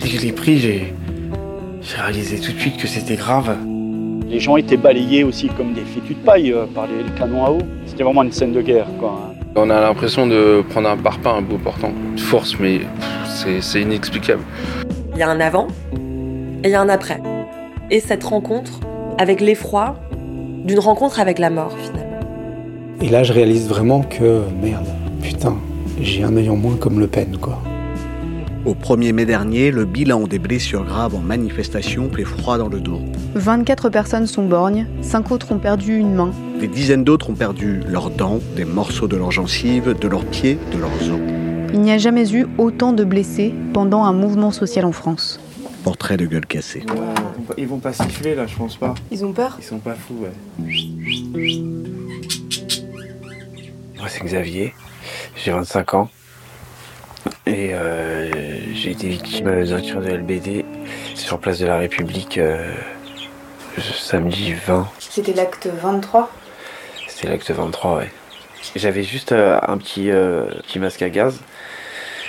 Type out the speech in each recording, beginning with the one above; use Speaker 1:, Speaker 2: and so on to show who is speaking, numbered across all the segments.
Speaker 1: Dès que je l'ai pris, j'ai j'ai réalisé tout de suite que c'était grave.
Speaker 2: Les gens étaient balayés aussi comme des fétus de paille euh, par les canons à eau. C'était vraiment une scène de guerre. Quoi.
Speaker 3: On a l'impression de prendre un parpaing un bout portant. Une force, mais c'est- c'est inexplicable.
Speaker 4: Il y a un avant et il y a un après. Et cette rencontre avec l'effroi d'une rencontre avec la mort finalement.
Speaker 5: Et là, je réalise vraiment que, merde, putain, j'ai un œil en moins comme Le Pen, quoi.
Speaker 6: Au 1er mai dernier, le bilan des blessures graves en manifestation fait froid dans le dos.
Speaker 7: 24 personnes sont borgnes, 5 autres ont perdu une main.
Speaker 6: Des dizaines d'autres ont perdu leurs dents, des morceaux de leurs gencives, de leurs pieds, de leurs os.
Speaker 7: Il n'y a jamais eu autant de blessés pendant un mouvement social en France.
Speaker 6: Portrait de gueule cassée.
Speaker 1: Ils vont pas siffler là, je pense pas.
Speaker 7: Ils ont peur
Speaker 1: Ils sont pas fous, ouais. Moi, c'est Xavier. J'ai 25 ans. Et euh, j'ai été victime d'un tir de LBD sur place de la République euh, samedi 20.
Speaker 7: C'était l'acte 23
Speaker 1: C'était l'acte 23, ouais. J'avais juste euh, un petit, petit masque à gaz.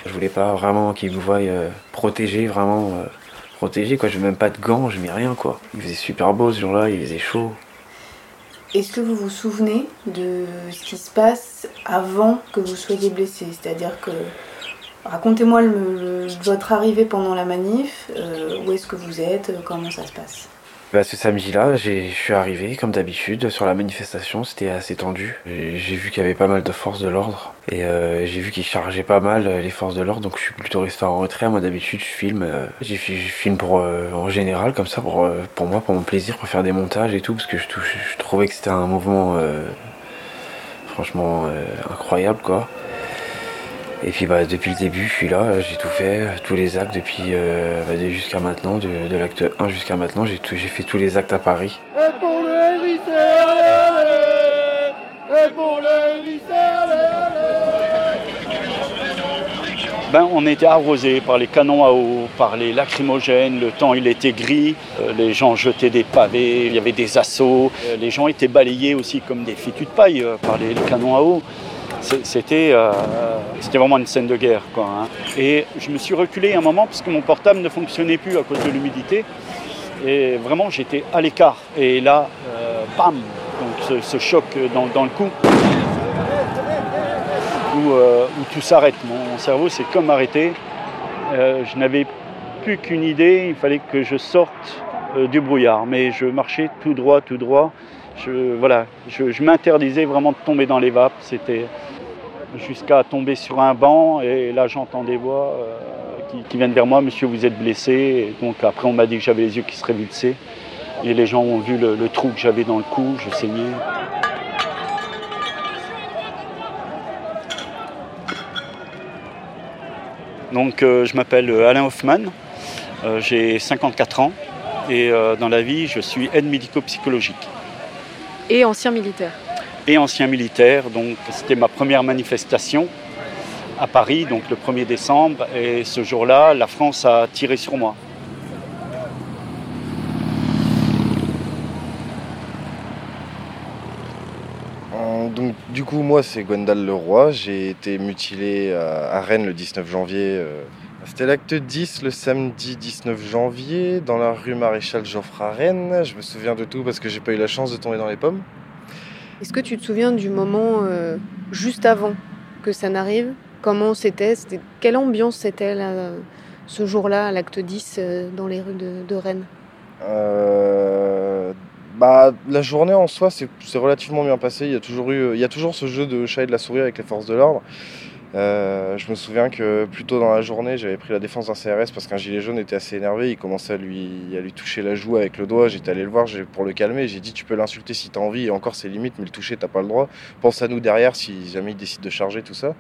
Speaker 1: Je voulais pas vraiment qu'ils me voient protégé, vraiment protégé, quoi. Je même pas de gants, je mets rien, quoi. Il faisait super beau ce jour-là, il faisait chaud.
Speaker 7: Est-ce que vous vous souvenez de ce qui se passe avant que vous soyez blessé? C'est-à-dire que. Racontez-moi votre arrivée pendant la manif, euh, où est-ce que vous êtes, euh, comment ça se passe?
Speaker 1: Bah, ce samedi-là, je suis arrivé, comme d'habitude, sur la manifestation. C'était assez tendu. J'ai vu qu'il y avait pas mal de forces de l'ordre. Et euh, j'ai vu qu'ils chargeaient pas mal euh, les forces de l'ordre. Donc je suis plutôt resté en retrait. Moi, d'habitude, je filme. euh, je filme pour, en général, comme ça, pour, pour moi, pour mon plaisir, pour faire des montages et tout. Parce que je, trouvais que c'était un mouvement franchement incroyable, quoi. Et puis bah, depuis le début, je suis là, j'ai tout fait, tous les actes depuis euh, bah, jusqu'à maintenant, de, de l'acte 1 jusqu'à maintenant, j'ai tout- j'ai fait tous les actes à Paris.
Speaker 2: Ben, on était arrosés par les canons à eau, par les lacrymogènes, le temps il était gris, euh, les gens jetaient des pavés, il y avait des assauts, Euh, les gens étaient balayés aussi comme des fétus de paille euh, par les, les canons à eau. Euh, c'était vraiment une scène de guerre. Quoi, hein. Et je me suis reculé un moment parce que mon portable ne fonctionnait plus à cause de l'humidité. Et vraiment j'étais à l'écart. Et là, euh, bam, donc ce, choc dans, le cou où, euh, où tout s'arrête. Mon cerveau s'est comme arrêté. Je n'avais plus qu'une idée, il fallait que je sorte du brouillard. Mais je marchais tout droit, tout droit. Je, m'interdisais vraiment de tomber dans les vapes. C'était jusqu'à tomber sur un banc et là j'entends des voix euh, qui, viennent vers moi. Monsieur, vous êtes blessé. Donc après on m'a dit que j'avais les yeux qui se révulsaient. Et les gens ont vu le, trou que j'avais dans le cou, je saignais. Donc euh, je m'appelle Alain Hoffman, Euh, j'ai 54 ans et euh, dans la vie je suis aide médico-psychologique
Speaker 7: Et ancien militaire.
Speaker 2: et ancien militaire. Donc c'était ma première manifestation à Paris, donc le 1er décembre. Et ce jour-là, la France a tiré sur moi.
Speaker 8: Euh, Donc, du coup, moi, c'est Gwendal Leroy. J'ai été mutilé à, à Rennes le 19 janvier. C'était l'acte 10 le samedi 19 janvier dans la rue Maréchal Joffre à Rennes. Je me souviens de tout parce que j'ai pas eu la chance de tomber dans les pommes.
Speaker 7: Est-ce que tu te souviens du moment euh, juste avant que ça n'arrive? Comment c'était? Quelle ambiance c'était ce jour-là, à l'acte 10, euh, dans les rues de, de Rennes?
Speaker 8: Euh, bah, la journée en soi, c'est relativement bien passé. Il y, a toujours eu, il y a toujours ce jeu de chat et de la souris avec les forces de l'ordre. Euh, je me souviens que plus tôt dans la journée, j'avais pris la défense d'un CRS parce qu'un gilet jaune était assez énervé. Il commençait à lui, toucher la joue avec le doigt. J'étais allé le voir pour le calmer. J'ai dit Tu peux l'insulter si t'as envie. Et encore, c'est limite, mais le toucher, t'as pas le droit. Pense à nous derrière si jamais il décide de charger tout ça.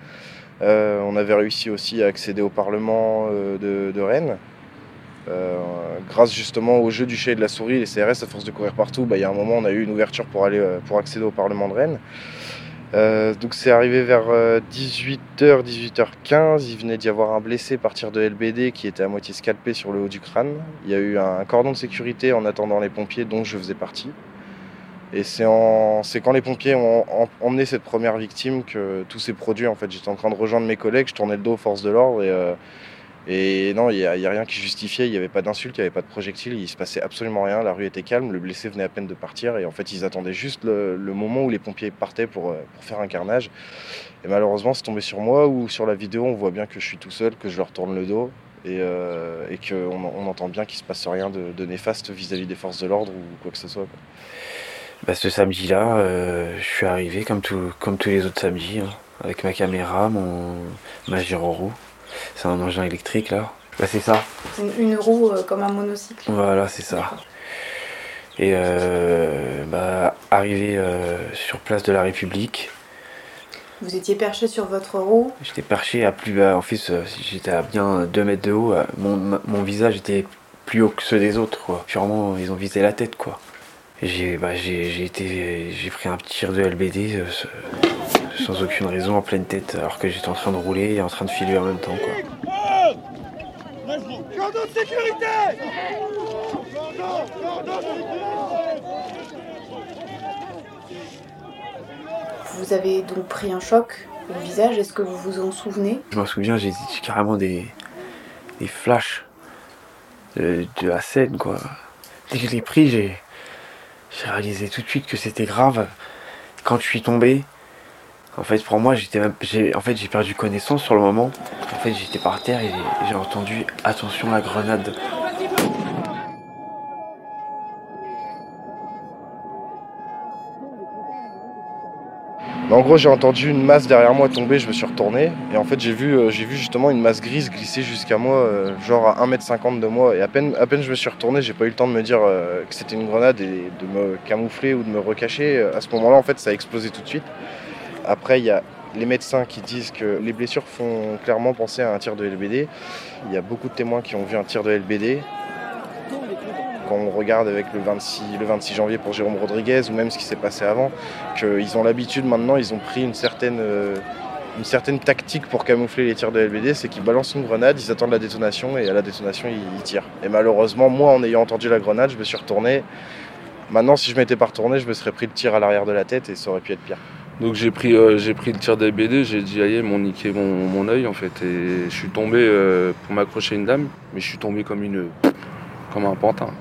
Speaker 8: Euh, on avait réussi aussi à accéder au Parlement euh, de, Rennes. Grâce justement au jeu du chat et de la souris, les CRS, à force de courir partout, bah, il y a un moment, on a eu une ouverture pour, aller, pour accéder au Parlement de Rennes. Euh, donc c'est arrivé vers 18h, 18h15. Il venait d'y avoir un blessé partir de LBD qui était à moitié scalpé sur le haut du crâne. Il y a eu un cordon de sécurité en attendant les pompiers dont je faisais partie. Et c'est quand les pompiers ont em- emmené cette première victime que tout s'est produit. En fait, j'étais en train de rejoindre mes collègues, je tournais le dos aux forces de l'ordre et, euh, et non, il n'y a, rien qui justifiait. Il n'y avait pas d'insultes, il n'y avait pas de projectiles, il se passait absolument rien. La rue était calme, le blessé venait à peine de partir et en fait, ils attendaient juste le, moment où les pompiers partaient pour, euh, pour faire un carnage. Et malheureusement, c'est tombé sur moi ou sur la vidéo, on voit bien que je suis tout seul, que je leur tourne le dos et, euh, qu'on on entend bien qu'il se passe rien de, néfaste vis-à-vis des forces de l'ordre ou quoi que ce soit.
Speaker 1: Bah, ce samedi-là, euh, je suis arrivé comme, tous les autres samedis, hein, avec ma caméra, mon, ma gyro-roue. C'est un engin électrique là. Bah, c'est ça.
Speaker 7: Une, une roue euh, comme un monocycle.
Speaker 1: Voilà, c'est ça. Et euh, bah, arrivé euh, sur place de la République,
Speaker 7: Vous étiez perché sur votre roue.
Speaker 1: j'étais perché à plus bas. En fait, j'étais à bien 2 mètres de haut. Mon, mon visage était plus haut que ceux des autres, quoi. Purement, ils ont visé la tête, quoi. J'ai bah, j'ai j'ai été j'ai pris un petit tir de LBD euh, sans aucune raison en pleine tête alors que j'étais en train de rouler et en train de filer en même temps quoi.
Speaker 7: Vous avez donc pris un choc au visage. Est-ce que vous vous en souvenez?
Speaker 1: Je m'en souviens, j'ai j'ai carrément des, des flashs de, de la scène, quoi. Dès que je l'ai pris, j'ai j'ai réalisé tout de suite que c'était grave. Quand je suis tombé, en fait, pour moi, j'étais j'ai, en fait, j'ai perdu connaissance sur le moment. En fait, j'étais par terre et j'ai entendu attention la grenade.
Speaker 8: En gros, j'ai entendu une masse derrière moi tomber, je me suis retourné. Et en fait, j'ai vu, euh, vu justement une masse grise glisser jusqu'à moi, euh, genre à 1m50 de moi. Et à peine, à peine je me suis retourné, j'ai pas eu le temps de me dire euh, que c'était une grenade et de me camoufler ou de me recacher. À ce moment-là, en fait, ça a explosé tout de suite. Après, il y a les médecins qui disent que les blessures font clairement penser à un tir de LBD. Il y a beaucoup de témoins qui ont vu un tir de LBD. Quand on regarde avec le 26, le 26 janvier pour Jérôme Rodriguez ou même ce qui s'est passé avant, qu'ils ont l'habitude maintenant, ils ont pris une certaine, euh, une certaine tactique pour camoufler les tirs de LBD, c'est qu'ils balancent une grenade, ils attendent la détonation et à la détonation ils, tirent. Et malheureusement, moi en ayant entendu la grenade, je me suis retourné. Maintenant, si je m'étais pas retourné, je me serais pris le tir à l'arrière de la tête et ça aurait pu être pire.
Speaker 3: Donc j'ai pris, euh, pris le tir des BD, j'ai dit aïe, m'ont niqué mon, mon œil en fait. Et je suis tombé euh, pour m'accrocher une dame, mais je suis tombé comme une. comme un pantin.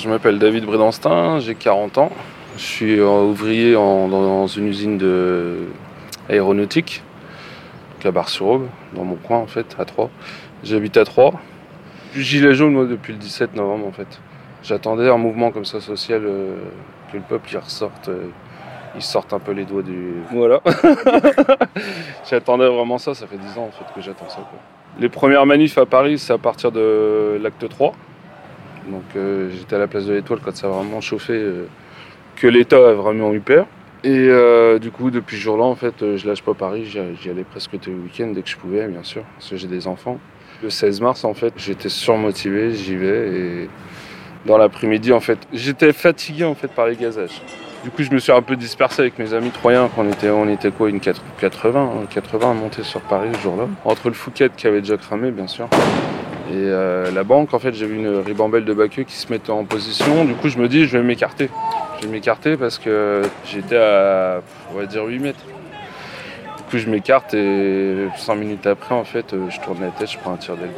Speaker 3: Je m'appelle David Brédanstin, j'ai 40 ans. Je suis euh, ouvrier en- dans une usine de aéronautique, donc la Barre-sur-Aube, dans mon coin en fait, à Troyes. J'habite à Troyes. Gilet jaune moi depuis le 17 novembre en fait. J'attendais un mouvement comme ça social, euh, que le peuple il ressorte, euh, il sorte un peu les doigts du. Voilà. J'attendais vraiment ça, ça fait 10 ans en fait que j'attends ça. quoi. Les premières manifs à Paris, c'est à partir de l'acte 3. Donc euh, j'étais à la place de l'Étoile quand ça a vraiment chauffé, euh, que l'État a vraiment eu peur. Et euh, du coup, depuis ce jour-là, en fait, je lâche pas Paris, j'y allais presque tous les week-ends dès que je pouvais, bien sûr, parce que j'ai des enfants. Le 16 mars, en fait, j'étais surmotivé, j'y vais et dans l'après-midi, en fait, j'étais fatigué en fait par les gazages. Du coup, je me suis un peu dispersé avec mes amis troyens. On était, on était quoi, une 4 80, hein, 80 à monter sur Paris ce jour-là. Entre le Fouquet qui avait déjà cramé, bien sûr, et euh, la banque, en fait, j'ai vu une ribambelle de baqueux qui se mettait en position. Du coup, je me dis, je vais m'écarter. Je vais m'écarter parce que j'étais à, on va dire, 8 mètres. Du coup, je m'écarte et 5 minutes après, en fait, euh, je tourne la tête, je prends un tir d'aigle.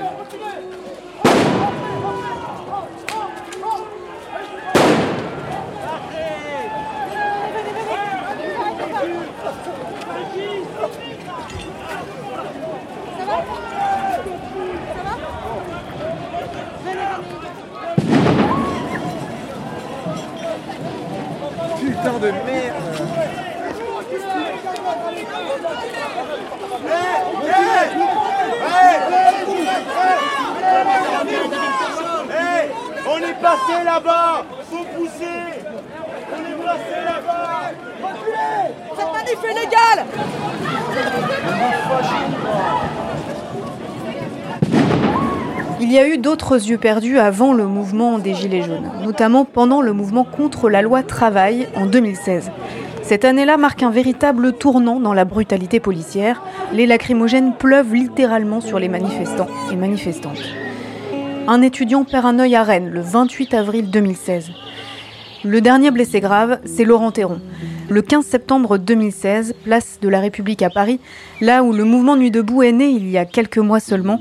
Speaker 9: Putain de merde
Speaker 10: On est passé là-bas Faut pousser On est passé là-bas
Speaker 11: Cette
Speaker 7: Il y a eu d'autres yeux perdus avant le mouvement des Gilets jaunes, notamment pendant le mouvement contre la loi travail en 2016. Cette année-là marque un véritable tournant dans la brutalité policière. Les lacrymogènes pleuvent littéralement sur les manifestants et manifestantes. Un étudiant perd un œil à Rennes le 28 avril 2016. Le dernier blessé grave, c'est Laurent Théron. Le 15 septembre 2016, place de la République à Paris, là où le mouvement Nuit debout est né il y a quelques mois seulement,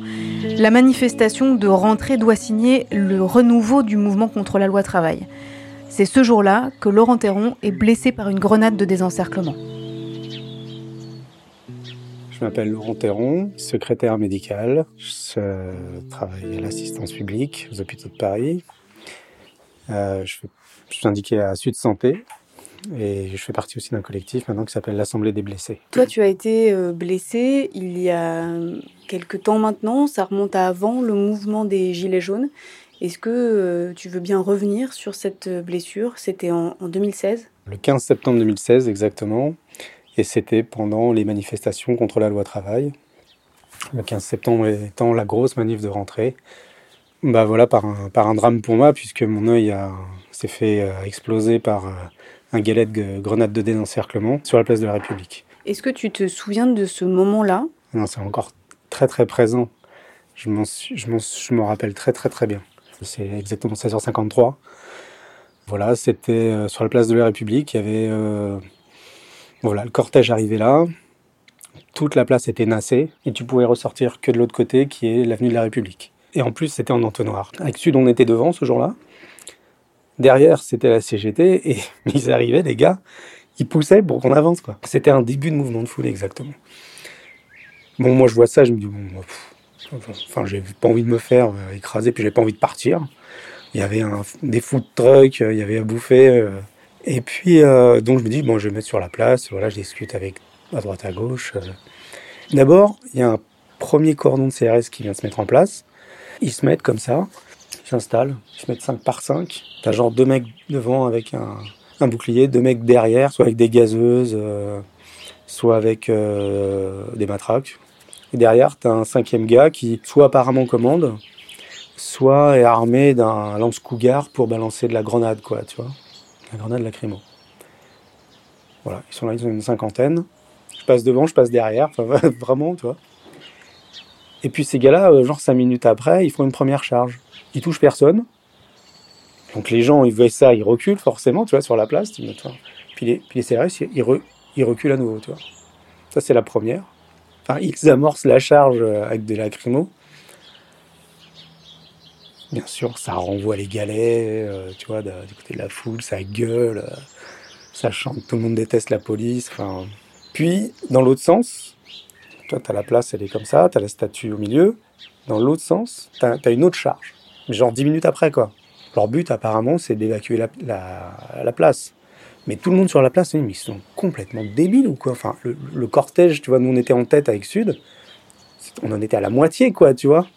Speaker 7: la manifestation de rentrée doit signer le renouveau du mouvement contre la loi travail. C'est ce jour-là que Laurent Théron est blessé par une grenade de désencerclement.
Speaker 5: Je m'appelle Laurent Théron, secrétaire médical. Je travaille à l'assistance publique aux hôpitaux de Paris. Euh, suis indiqué à Sud Santé et je fais partie aussi d'un collectif maintenant qui s'appelle l'Assemblée des blessés.
Speaker 7: Toi, tu as été euh, blessé il y a quelques temps maintenant. Ça remonte à avant le mouvement des Gilets jaunes. Est-ce que euh, tu veux bien revenir sur cette blessure? C'était en 2016
Speaker 5: Le 15 septembre 2016 exactement. Et c'était pendant les manifestations contre la loi travail. Le 15 septembre étant la grosse manif de rentrée. Bah voilà, par un, par un drame pour moi, puisque mon œil s'est fait euh, exploser par euh, un galet de grenade de désencerclement sur la place de la République.
Speaker 7: Est-ce que tu te souviens de ce moment-là?
Speaker 5: Non, c'est encore très très présent. Je m'en je m'en rappelle très très très bien. C'est exactement 16h53. Voilà, c'était euh, sur la place de la République. Il y avait voilà, le cortège arrivait là, toute la place était nassée, et tu pouvais ressortir que de l'autre côté, qui est l'avenue de la République. Et en plus, c'était en entonnoir. Avec Sud, on était devant ce jour-là. Derrière, c'était la CGT, et ils arrivaient, les gars, ils poussaient pour qu'on avance, quoi. C'était un début de mouvement de foule, exactement. Bon, moi, je vois ça, je me dis, bon, enfin, j'ai pas envie de me faire euh, écraser, puis j'ai pas envie de partir. Il y avait un, des food trucks, il y avait à bouffer. Euh, et puis, euh, donc je me dis, bon, je vais me mettre sur la place, voilà, je discute avec à droite à gauche. Euh. D'abord, il y a un premier cordon de CRS qui vient de se mettre en place. Ils se mettent comme ça, ils s'installent, ils se mettent 5 par 5. T'as genre deux mecs devant avec un, un, bouclier, deux mecs derrière, soit avec des gazeuses, euh, soit avec des matraques. Et derrière, t'as un cinquième gars qui soit apparemment commande, soit est armé d'un lance-cougar pour balancer de la grenade, quoi, tu vois la grenade lacrymo. Voilà, ils sont là, ils ont une cinquantaine. Je passe devant, je passe derrière, enfin vraiment, tu vois. Et puis ces gars-là, euh, genre cinq minutes après, ils font une première charge. Ils touchent personne. Donc les gens, ils voient ça, ils reculent forcément, tu vois, sur la place. Puis, les, CRS, ils, reculent à nouveau, tu vois. Ça, c'est la première. Enfin, ils amorcent la charge euh, avec des lacrymos. Bien sûr, ça renvoie les galets, euh, tu vois, du côté de la foule, ça gueule, ça chante, tout le monde déteste la police. Enfin, puis, dans l'autre sens, toi, tu as la place, elle est comme ça, tu as la statue au milieu. Dans l'autre sens, tu as, une autre charge, genre dix minutes après, quoi. Leur but, apparemment, c'est d'évacuer la, place. Mais tout le monde sur la place, ils sont complètement débiles ou quoi? Enfin, le, le cortège, tu vois, nous on était en tête avec Sud, on en était à la moitié, quoi, tu vois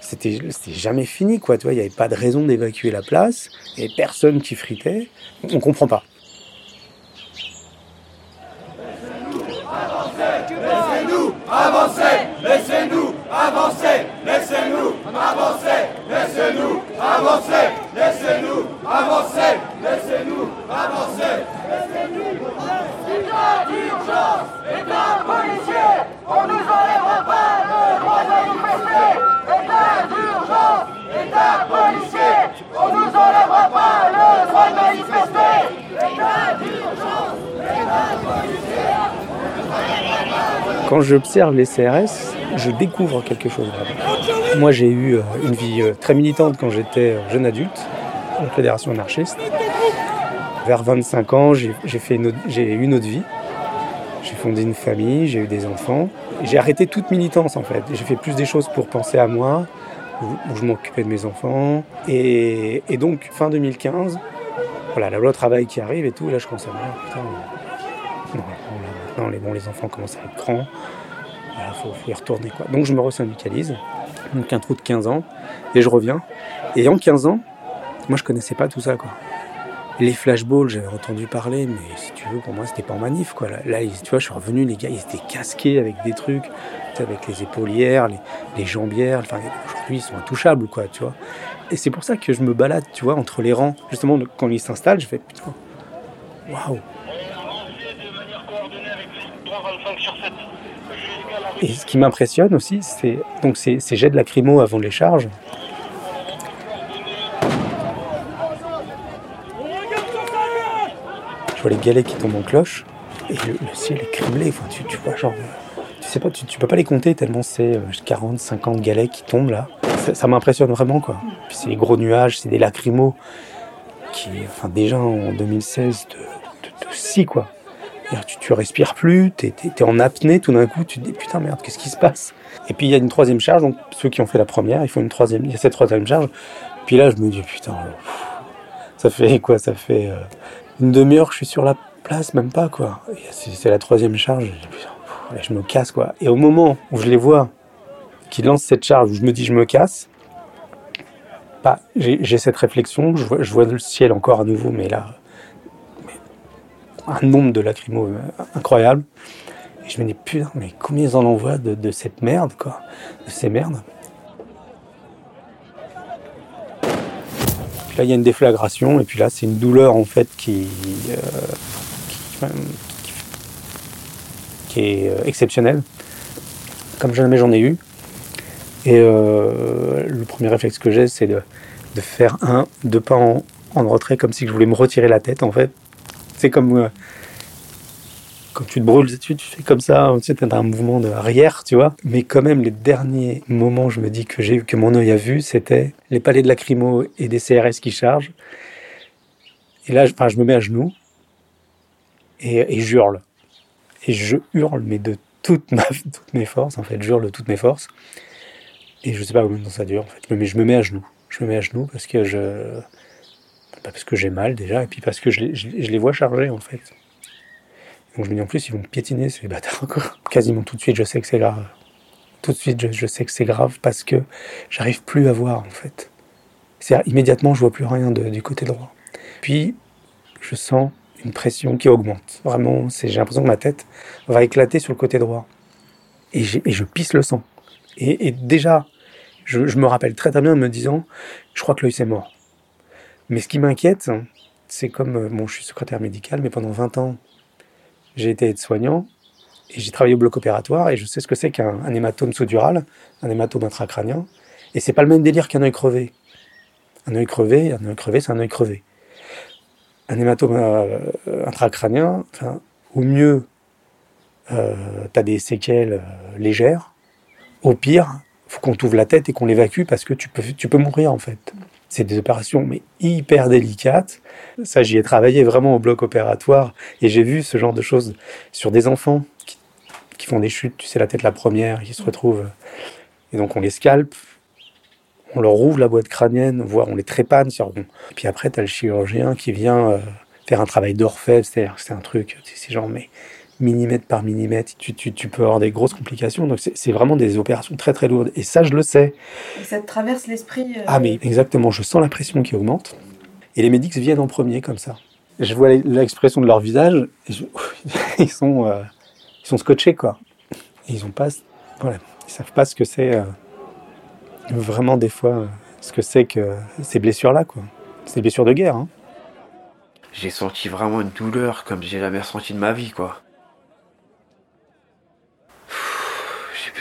Speaker 5: c'était jamais fini, quoi. Tu vois, il n'y avait pas de raison d'évacuer la place, et personne qui fritait. On comprend pas.
Speaker 10: Avancer, laissez-nous avancer, laissez-nous avancer, laissez-nous avancer, laissez-nous avancer, laissez-nous avancer, laissez-nous État d'urgence, État policier, on nous enlèvera pas le droit de manifester. État d'urgence, État policier, on nous enlèvera pas le droit de manifester. État d'urgence, État policier.
Speaker 5: Quand j'observe les CRS, je découvre quelque chose. Moi, j'ai eu euh, une vie euh, très militante quand j'étais euh, jeune adulte, en fédération anarchiste. Vers 25 ans, j'ai eu une autre vie. J'ai fondé une famille, j'ai eu des enfants. J'ai arrêté toute militance en fait. J'ai fait plus des choses pour penser à moi, où je m'occupais de mes enfants. Et, donc, fin 2015, voilà, la loi travail qui arrive et tout, là je commence à me putain, les, enfants commencent à être grands, il faut, y retourner quoi. Donc je me resyndicalise, donc un trou de 15 ans, et je reviens. Et en 15 ans, moi je connaissais pas tout ça quoi. Les flashballs, j'avais entendu parler, mais si tu veux, pour moi, c'était pas en manif, quoi. Là, tu vois, je suis revenu, les gars, ils étaient casqués avec des trucs, avec les épaulières, les, jambières. Enfin, aujourd'hui, ils sont intouchables, quoi, tu vois. Et c'est pour ça que je me balade, tu vois, entre les rangs. Justement, quand ils s'installent, je fais, putain, waouh. Et ce qui m'impressionne aussi, c'est donc ces, ces jets de lacrymo avant les charges. vois les galets qui tombent en cloche, et le, ciel est criblé. Tu, tu vois, genre, tu sais pas, tu, peux pas les compter tellement c'est euh, 40, 50 galets qui tombent là. Ça, m'impressionne vraiment, quoi. C'est des gros nuages, c'est des lacrymos qui, enfin, déjà en 2016, de, de, de quoi. Tu, tu respires plus, t'es es, en apnée, tout d'un coup, tu te dis putain merde, qu'est-ce qui se passe? Et puis il y a une troisième charge, donc ceux qui ont fait la première, ils font une troisième, il y a cette troisième charge. Puis là, je me dis putain, ça fait quoi? Ça fait euh, une demi-heure que je suis sur la place, même pas quoi. C'est la troisième charge, je, me casse quoi. Et au moment où je les vois qui lancent cette charge, où je me dis je me casse, bah, j'ai cette réflexion, je vois, le ciel encore à nouveau, mais là, un nombre de lacrymos euh, incroyable. Et je me dis, putain, mais combien ils en envoient de, de cette merde, quoi, de ces merdes. Puis là, il y a une déflagration, et puis là, c'est une douleur, en fait, qui, euh, qui, est euh, exceptionnelle, comme jamais j'en ai eu. Et le premier réflexe que j'ai, c'est de, de faire un, deux pas en, en retrait, comme si je voulais me retirer la tête, en fait. C'est comme euh, quand tu te brûles, tu, tu fais comme ça, tu sais, t'as un mouvement de arrière, tu vois. Mais quand même, les derniers moments, je me dis que j'ai que mon œil a vu, c'était les palais de lacrymo et des CRS qui chargent. Et là, je, enfin, je me mets à genoux et, et. Et je hurle, mais de toute ma, toutes mes forces, en fait, j'hurle de toutes mes forces. Et je sais pas combien de temps ça dure, en fait. Mais je me mets à genoux. Je me mets à genoux parce que je. Parce que j'ai mal déjà, et puis parce que je les, vois charger, en fait. Donc je me dis en plus, ils vont me piétiner, ces bâtards, quoi. Quasiment tout de suite, je sais que c'est grave. Tout de suite, je, sais que c'est grave parce que j'arrive plus à voir, en fait. C'est immédiatement, je vois plus rien de- du côté droit. Puis, je sens une pression qui augmente. Vraiment, j'ai l'impression que ma tête va éclater sur le côté droit. Et, je pisse le sang. Et, déjà, je, je me rappelle très très bien en me disant, je crois que l'œil c'est mort. Mais ce qui m'inquiète, c'est comme, euh, bon, je suis secrétaire médical, mais pendant 20 ans, j'ai été aide-soignant et j'ai travaillé au bloc opératoire et je sais ce que c'est qu'un un hématome sous-dural, un hématome intracrânien. Et c'est pas le même délire qu'un œil crevé. Un œil crevé, un œil crevé, c'est un œil crevé. Un hématome euh, intracrânien, au mieux, euh, tu as des séquelles légères. Au pire, faut qu'on t'ouvre la tête et qu'on l'évacue parce que tu peux, tu peux mourir en fait. C'est des opérations mais hyper délicates. Ça, j'y ai travaillé vraiment au bloc opératoire et j'ai vu ce genre de choses sur des enfants qui, font des chutes, tu sais, la tête la première, qui se retrouvent. Et donc on les scalpe, on leur ouvre la boîte crânienne, voire on les trépanne. Sur... Puis après, tu as le chirurgien qui vient euh, faire un travail d'orfèvre, c'est-à-dire c'est un truc, c'est genre, mais millimètre par millimètre, tu, tu, tu peux avoir des grosses complications. Donc c'est vraiment des opérations très très lourdes. Et ça, je le sais.
Speaker 7: Et ça te traverse l'esprit euh,
Speaker 5: Ah mais exactement, je sens la pression qui augmente. Et les médics viennent en premier comme ça. Je vois l'expression de leur visage, et je- ils, sont, euh, ils sont scotchés quoi. Et ils ont pas, voilà, ils savent pas ce que c'est euh, vraiment des fois, ce que c'est que ces blessures là quoi. C'est des blessures de guerre. Hein.
Speaker 1: J'ai senti vraiment une douleur comme j'ai jamais ressenti de ma vie, quoi.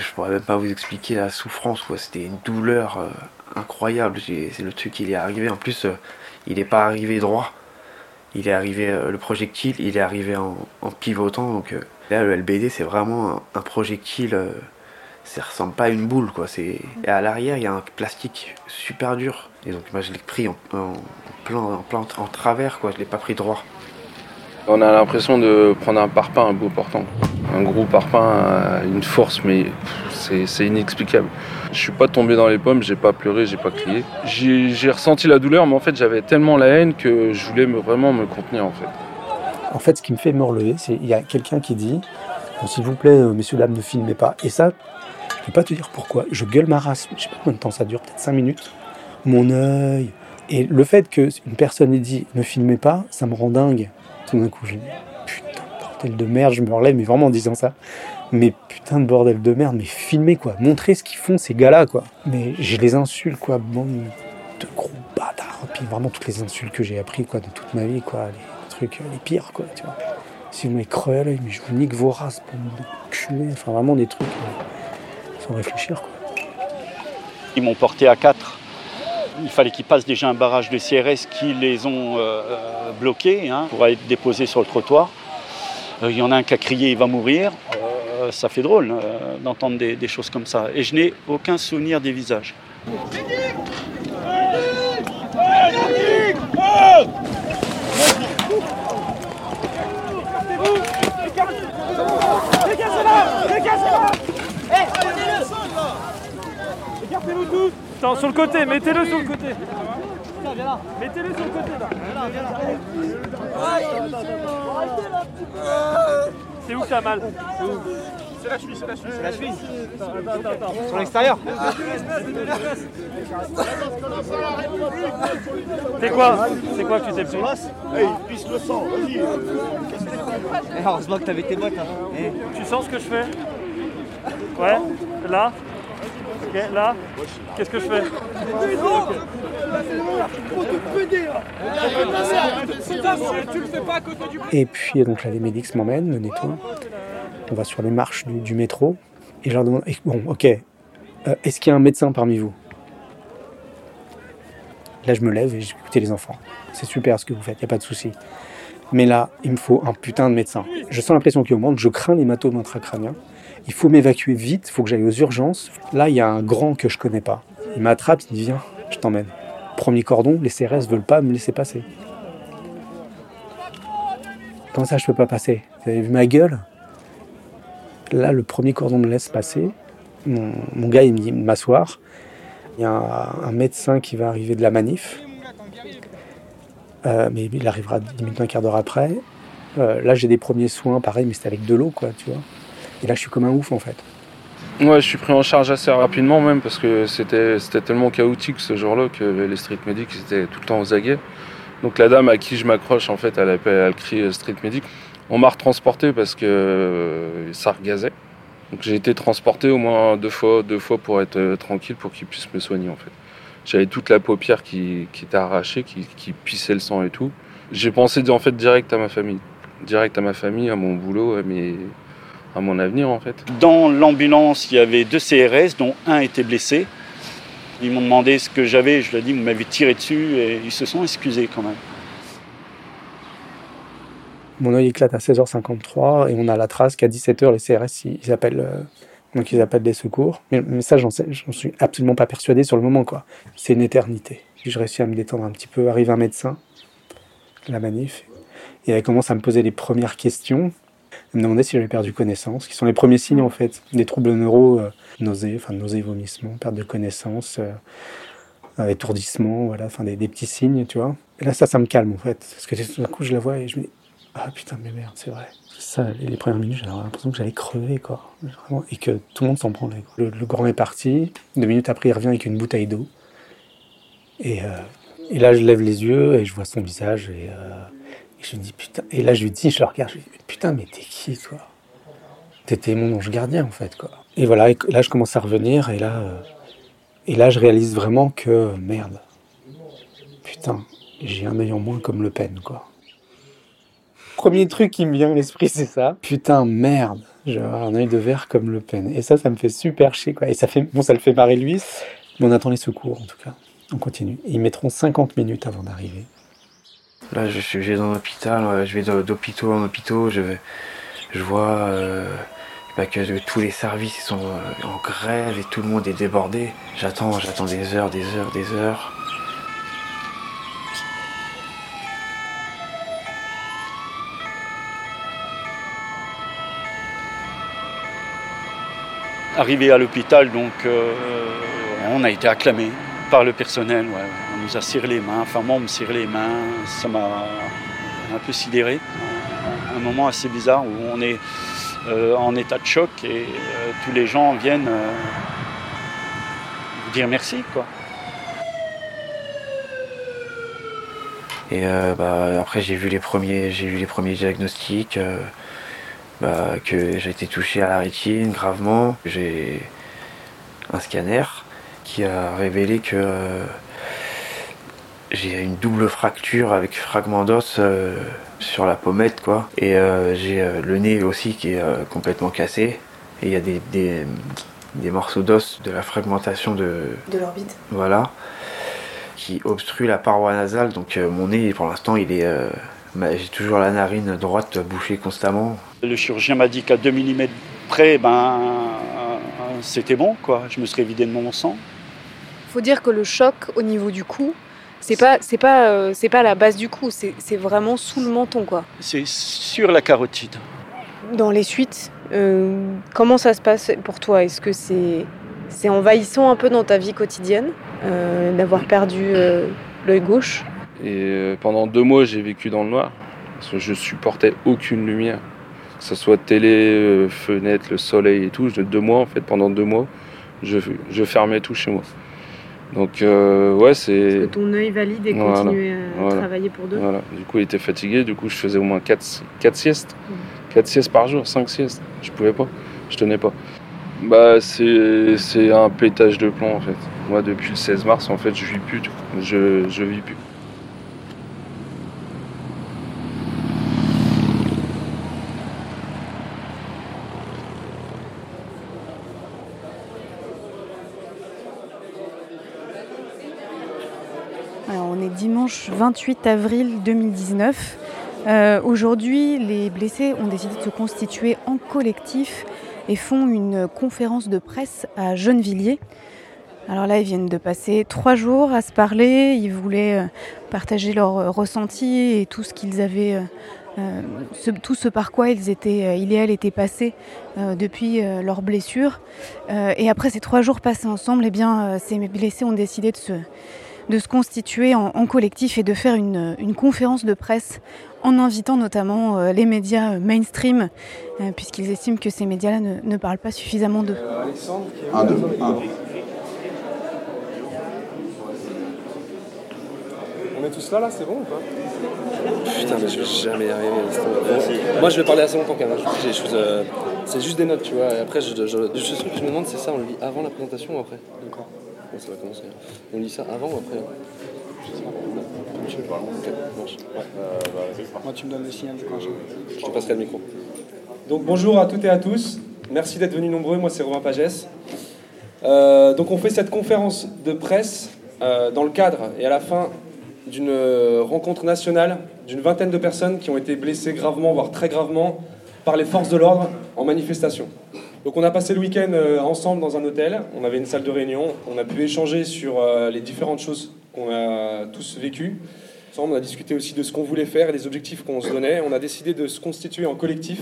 Speaker 1: Je pourrais même pas vous expliquer la souffrance, quoi. C'était une douleur euh, incroyable. C'est le truc, il est arrivé. En plus, euh, il est pas arrivé droit. Il est arrivé, euh, le projectile, il est arrivé en, pivotant. Donc là, le LBD, c'est vraiment un, projectile. ça ressemble pas à une boule, quoi. À l'arrière, il y a un plastique super dur. Et donc, moi, je l'ai pris en, en plein, en plein, en travers, quoi. Je l'ai pas pris droit.
Speaker 3: On a l'impression de prendre un parpaing un beau portant. Un gros parpaing, euh, une force, mais c'est inexplicable. Je suis pas tombé dans les pommes, j'ai pas pleuré, j'ai pas crié. J'ai ressenti la douleur, mais en fait j'avais tellement la haine que je voulais me, vraiment me contenir en fait.
Speaker 5: En fait, ce qui me fait me relever, c'est il y a quelqu'un qui dit S'il vous plaît, euh, messieurs, dames, ne filmez pas. Et ça, je peux pas te dire pourquoi. Je gueule ma race. Je sais pas combien de temps ça dure, peut-être 5 minutes. Mon œil. Et le fait que une personne ait dit ne filmez pas, ça me rend dingue. D'un coup, je me putain, bordel de merde, je me relève, mais vraiment en disant ça. Mais putain de bordel de merde, mais filmez quoi. Montrez ce qu'ils font ces gars-là quoi. Mais je les insulte quoi, bande de gros bâtards. Puis vraiment toutes les insultes que j'ai appris quoi de toute ma vie quoi. Les trucs euh, les pires quoi, tu vois. Si vous m'avez crevé à l'œil, mais je vous nique vos races, bande de. Enfin vraiment des trucs euh, sans réfléchir quoi.
Speaker 2: Ils m'ont porté à 4 Il fallait qu'ils passent déjà un barrage de CRS qui les ont euh, bloqués hein, pour être déposés sur le trottoir. Euh, Il y en a un qui a crié il va mourir. Euh, ça fait drôle euh, d'entendre des, choses comme ça. Et je n'ai aucun souvenir des visages.
Speaker 10: Écartez-vous Attends, sur le côté, mettez-le sur le côté. Mettez-le sur le côté là. C'est où que t'as mal? C'est la cheville, c'est la cheville. C'est la Attends, attends. Sur l'extérieur C'est quoi? C'est quoi que tu t'es pris
Speaker 9: Hey, il pisse le sang, vas-y. euh,
Speaker 10: Heureusement que t'avais tes bottes. Tu sens ce que je fais? Ouais Là? Ok, là Qu'est-ce que je fais le
Speaker 5: Et puis donc là, les médics m'emmènent, me nettoient. On va sur les marches du, métro. Et je leur demande, bon, ok, euh, est-ce qu'il y a un médecin parmi vous? Là, je me lève et j'écoute les enfants. C'est super ce que vous faites, il n'y a pas de souci. Mais là, il me faut un putain de médecin. Je sens la pression qui augmente, je crains l'hématome intracrânien. Il faut m'évacuer vite, il faut que j'aille aux urgences. Là, il y a un grand que je connais pas. Il m'attrape, il me dit Viens, je t'emmène. Premier cordon, les CRS veulent pas me laisser passer. Comment ça, je peux pas passer? Vous avez vu ma gueule? Là, le premier cordon me laisse passer. Mon, gars, il me dit m'asseoir. Il y a un, un médecin qui va arriver de la manif. Euh, mais il arrivera 10 minutes, un quart d'heure après. Euh, là, j'ai des premiers soins, pareil, mais c'était avec de l'eau, quoi, tu vois. Et là, je suis comme un ouf, en fait.
Speaker 3: Ouais, je suis pris en charge assez rapidement même parce que c'était tellement chaotique ce jour-là que les street medics étaient tout le temps aux aguets. Donc la dame à qui je m'accroche en fait, elle elle crie euh, street medic. On m'a retransporté parce que euh, ça regazait. Donc j'ai été transporté au moins deux fois, deux fois pour être euh, tranquille pour qu'ils puissent me soigner en fait. J'avais toute la paupière qui, qui était arrachée, qui, qui pissait le sang et tout. J'ai pensé en fait direct à ma famille, direct à ma famille, à mon boulot, à mes à mon avenir en fait.
Speaker 2: Dans l'ambulance, il y avait deux CRS, dont un était blessé. Ils m'ont demandé ce que j'avais, je leur ai dit, vous m'avez tiré dessus, et ils se sont excusés quand même.
Speaker 5: Mon œil éclate à 16h53 et on a la trace qu'à 17h, les CRS, ils, appellent, euh, donc ils appellent des secours. Mais, mais ça, j'en sais- j'en suis absolument pas persuadé sur le moment, quoi. C'est une éternité. Je réussis à me détendre un petit peu. Arrive un médecin, la manif, et elle commence à me poser les premières questions. Me demandait si j'avais perdu connaissance, qui sont les premiers signes, en fait, des troubles neuro, euh, nausées, enfin nausées, vomissements, perte de connaissance, euh, étourdissement, voilà, enfin des, petits signes, tu vois. Et là, ça, ça me calme, en fait. Parce que tout d'un coup, je la vois et je me dis, ah putain, mais merde, c'est vrai. Ça, les premières minutes, j'avais l'impression que j'allais crever, quoi. Vraiment, et que tout le monde s'en branlait. quoi. Le, le grand est parti. Deux minutes après, il revient avec une bouteille d'eau. Et, euh, et là, je lève les yeux et je vois son visage. Et, euh, et je me dis, putain. Et là, je lui dis, je le regarde, je lui dis, putain, mais t'es qui, toi? T'étais mon ange gardien, en fait, quoi. Et voilà, et là, je commence à revenir. Et là, euh, et là je réalise vraiment que, merde. Putain, j'ai un œil en moins comme Le Pen, quoi. Premier truc qui me vient à l'esprit, c'est ça. Putain, merde, j'ai un œil de verre comme Le Pen. Et ça, ça me fait super chier, quoi. Et ça fait, bon, ça le fait marrer lui, mais on attend les secours, en tout cas. On continue. Ils mettront 50 minutes avant d'arriver.
Speaker 1: Là, je je vais dans l'hôpital, euh, je vais d'hôpitaux en hôpitaux, je, je vois euh, bah, que tous les services sont euh, en grève et tout le monde est débordé. J'attends, j'attends des heures, des heures, des heures.
Speaker 2: Arrivé à l'hôpital, donc euh, on a été acclamé par le personnel. Nous a serré les mains, enfin moi on me serrait les mains, ça m'a un peu sidéré. Un, moment assez bizarre où on est euh, en état de choc et euh, tous les gens viennent euh, dire merci quoi.
Speaker 1: Et bah, après j'ai vu les premiers, j'ai vu les premiers diagnostics, bah, que j'ai été touché à la rétine gravement. J'ai un scanner qui a révélé que j'ai une double fracture avec fragment d'os euh, sur la pommette quoi. Et euh, j'ai euh, le nez aussi qui est euh, complètement cassé. Et il y a des, des, des morceaux d'os de la fragmentation de,
Speaker 7: De l'orbite.
Speaker 1: voilà. qui obstrue la paroi nasale. Donc mon nez, pour l'instant, il est, j'ai toujours la narine droite bouchée constamment.
Speaker 2: Le chirurgien m'a dit qu'à 2 mm près, ben, c'était bon, quoi. Je me serais vidé de mon sang.
Speaker 12: Faut dire que le choc au niveau du cou, c'est pas, c'est pas, euh, c'est pas la base du cou, c'est, vraiment sous le menton, quoi.
Speaker 2: C'est sur la carotide.
Speaker 12: Dans les suites, euh, comment ça se passe pour toi? Est-ce que c'est, c'est envahissant un peu dans ta vie quotidienne euh, d'avoir perdu l'œil gauche?
Speaker 3: Et pendant deux mois, j'ai vécu dans le noir. Parce que je supportais aucune lumière que ce soit télé, euh, fenêtre, le soleil et tout. Deux mois, en fait, pendant deux mois, je, je fermais tout chez moi. Donc, euh, ouais, c'est.
Speaker 12: ton œil valide et continuer à travailler pour deux
Speaker 3: Voilà. Du coup, il était fatigué. Du coup, je faisais au moins 4, quatre siestes. 4 siestes par jour, 5 siestes. Je pouvais pas. Je tenais pas. Bah, c'est un pétage de plomb, en fait. Moi, depuis le 16 mars, en fait, je vis plus. Je, je vis plus.
Speaker 12: Dimanche 28 avril 2019. Euh, aujourd'hui, les blessés ont décidé de se constituer en collectif et font une conférence de presse à Gennevilliers. Alors là, ils viennent de passer trois jours à se parler. Ils voulaient euh, partager leurs ressentis et tout ce qu'ils avaient, euh, tout ce par quoi ils étaient, il et elle étaient passés depuis leurs blessures. et après ces trois jours passés ensemble, eh bien, ces blessés ont décidé de se de se constituer en, collectif et de faire une, conférence de presse en invitant notamment euh, les médias mainstream, euh, puisqu'ils estiment que ces médias-là ne, parlent pas suffisamment d'eux.
Speaker 13: Un, deux, un.
Speaker 14: On est tous là, là, c'est bon ou pas?
Speaker 15: Putain, mais je vais jamais y arriver. Moi, je vais parler assez longtemps quand même. J'ai choses, euh, c'est juste des notes, tu vois. Et après, je, je, je, je, me demande, c'est ça, on le lit avant la présentation ou après D'accord ça va commencer. On lit ça avant ou après Je sais pas. Je sais pas. Ok, marche. Ouais. Euh,
Speaker 14: bah, Moi, tu me donnes le signal quand je.
Speaker 15: Je te passerai le micro.
Speaker 14: Donc, bonjour à toutes et à tous. Merci d'être venus nombreux. Moi, c'est Romain Pagès. Euh, donc, on fait cette conférence de presse euh, dans le cadre et à la fin d'une rencontre nationale d'une vingtaine de personnes qui ont été blessées gravement, voire très gravement, par les forces de l'ordre en manifestation. Donc on a passé le week-end euh, ensemble dans un hôtel, on avait une salle de réunion, on a pu échanger sur euh, les différentes choses qu'on a tous vécues. On a discuté aussi de ce qu'on voulait faire et des objectifs qu'on se donnait. On a décidé de se constituer en collectif.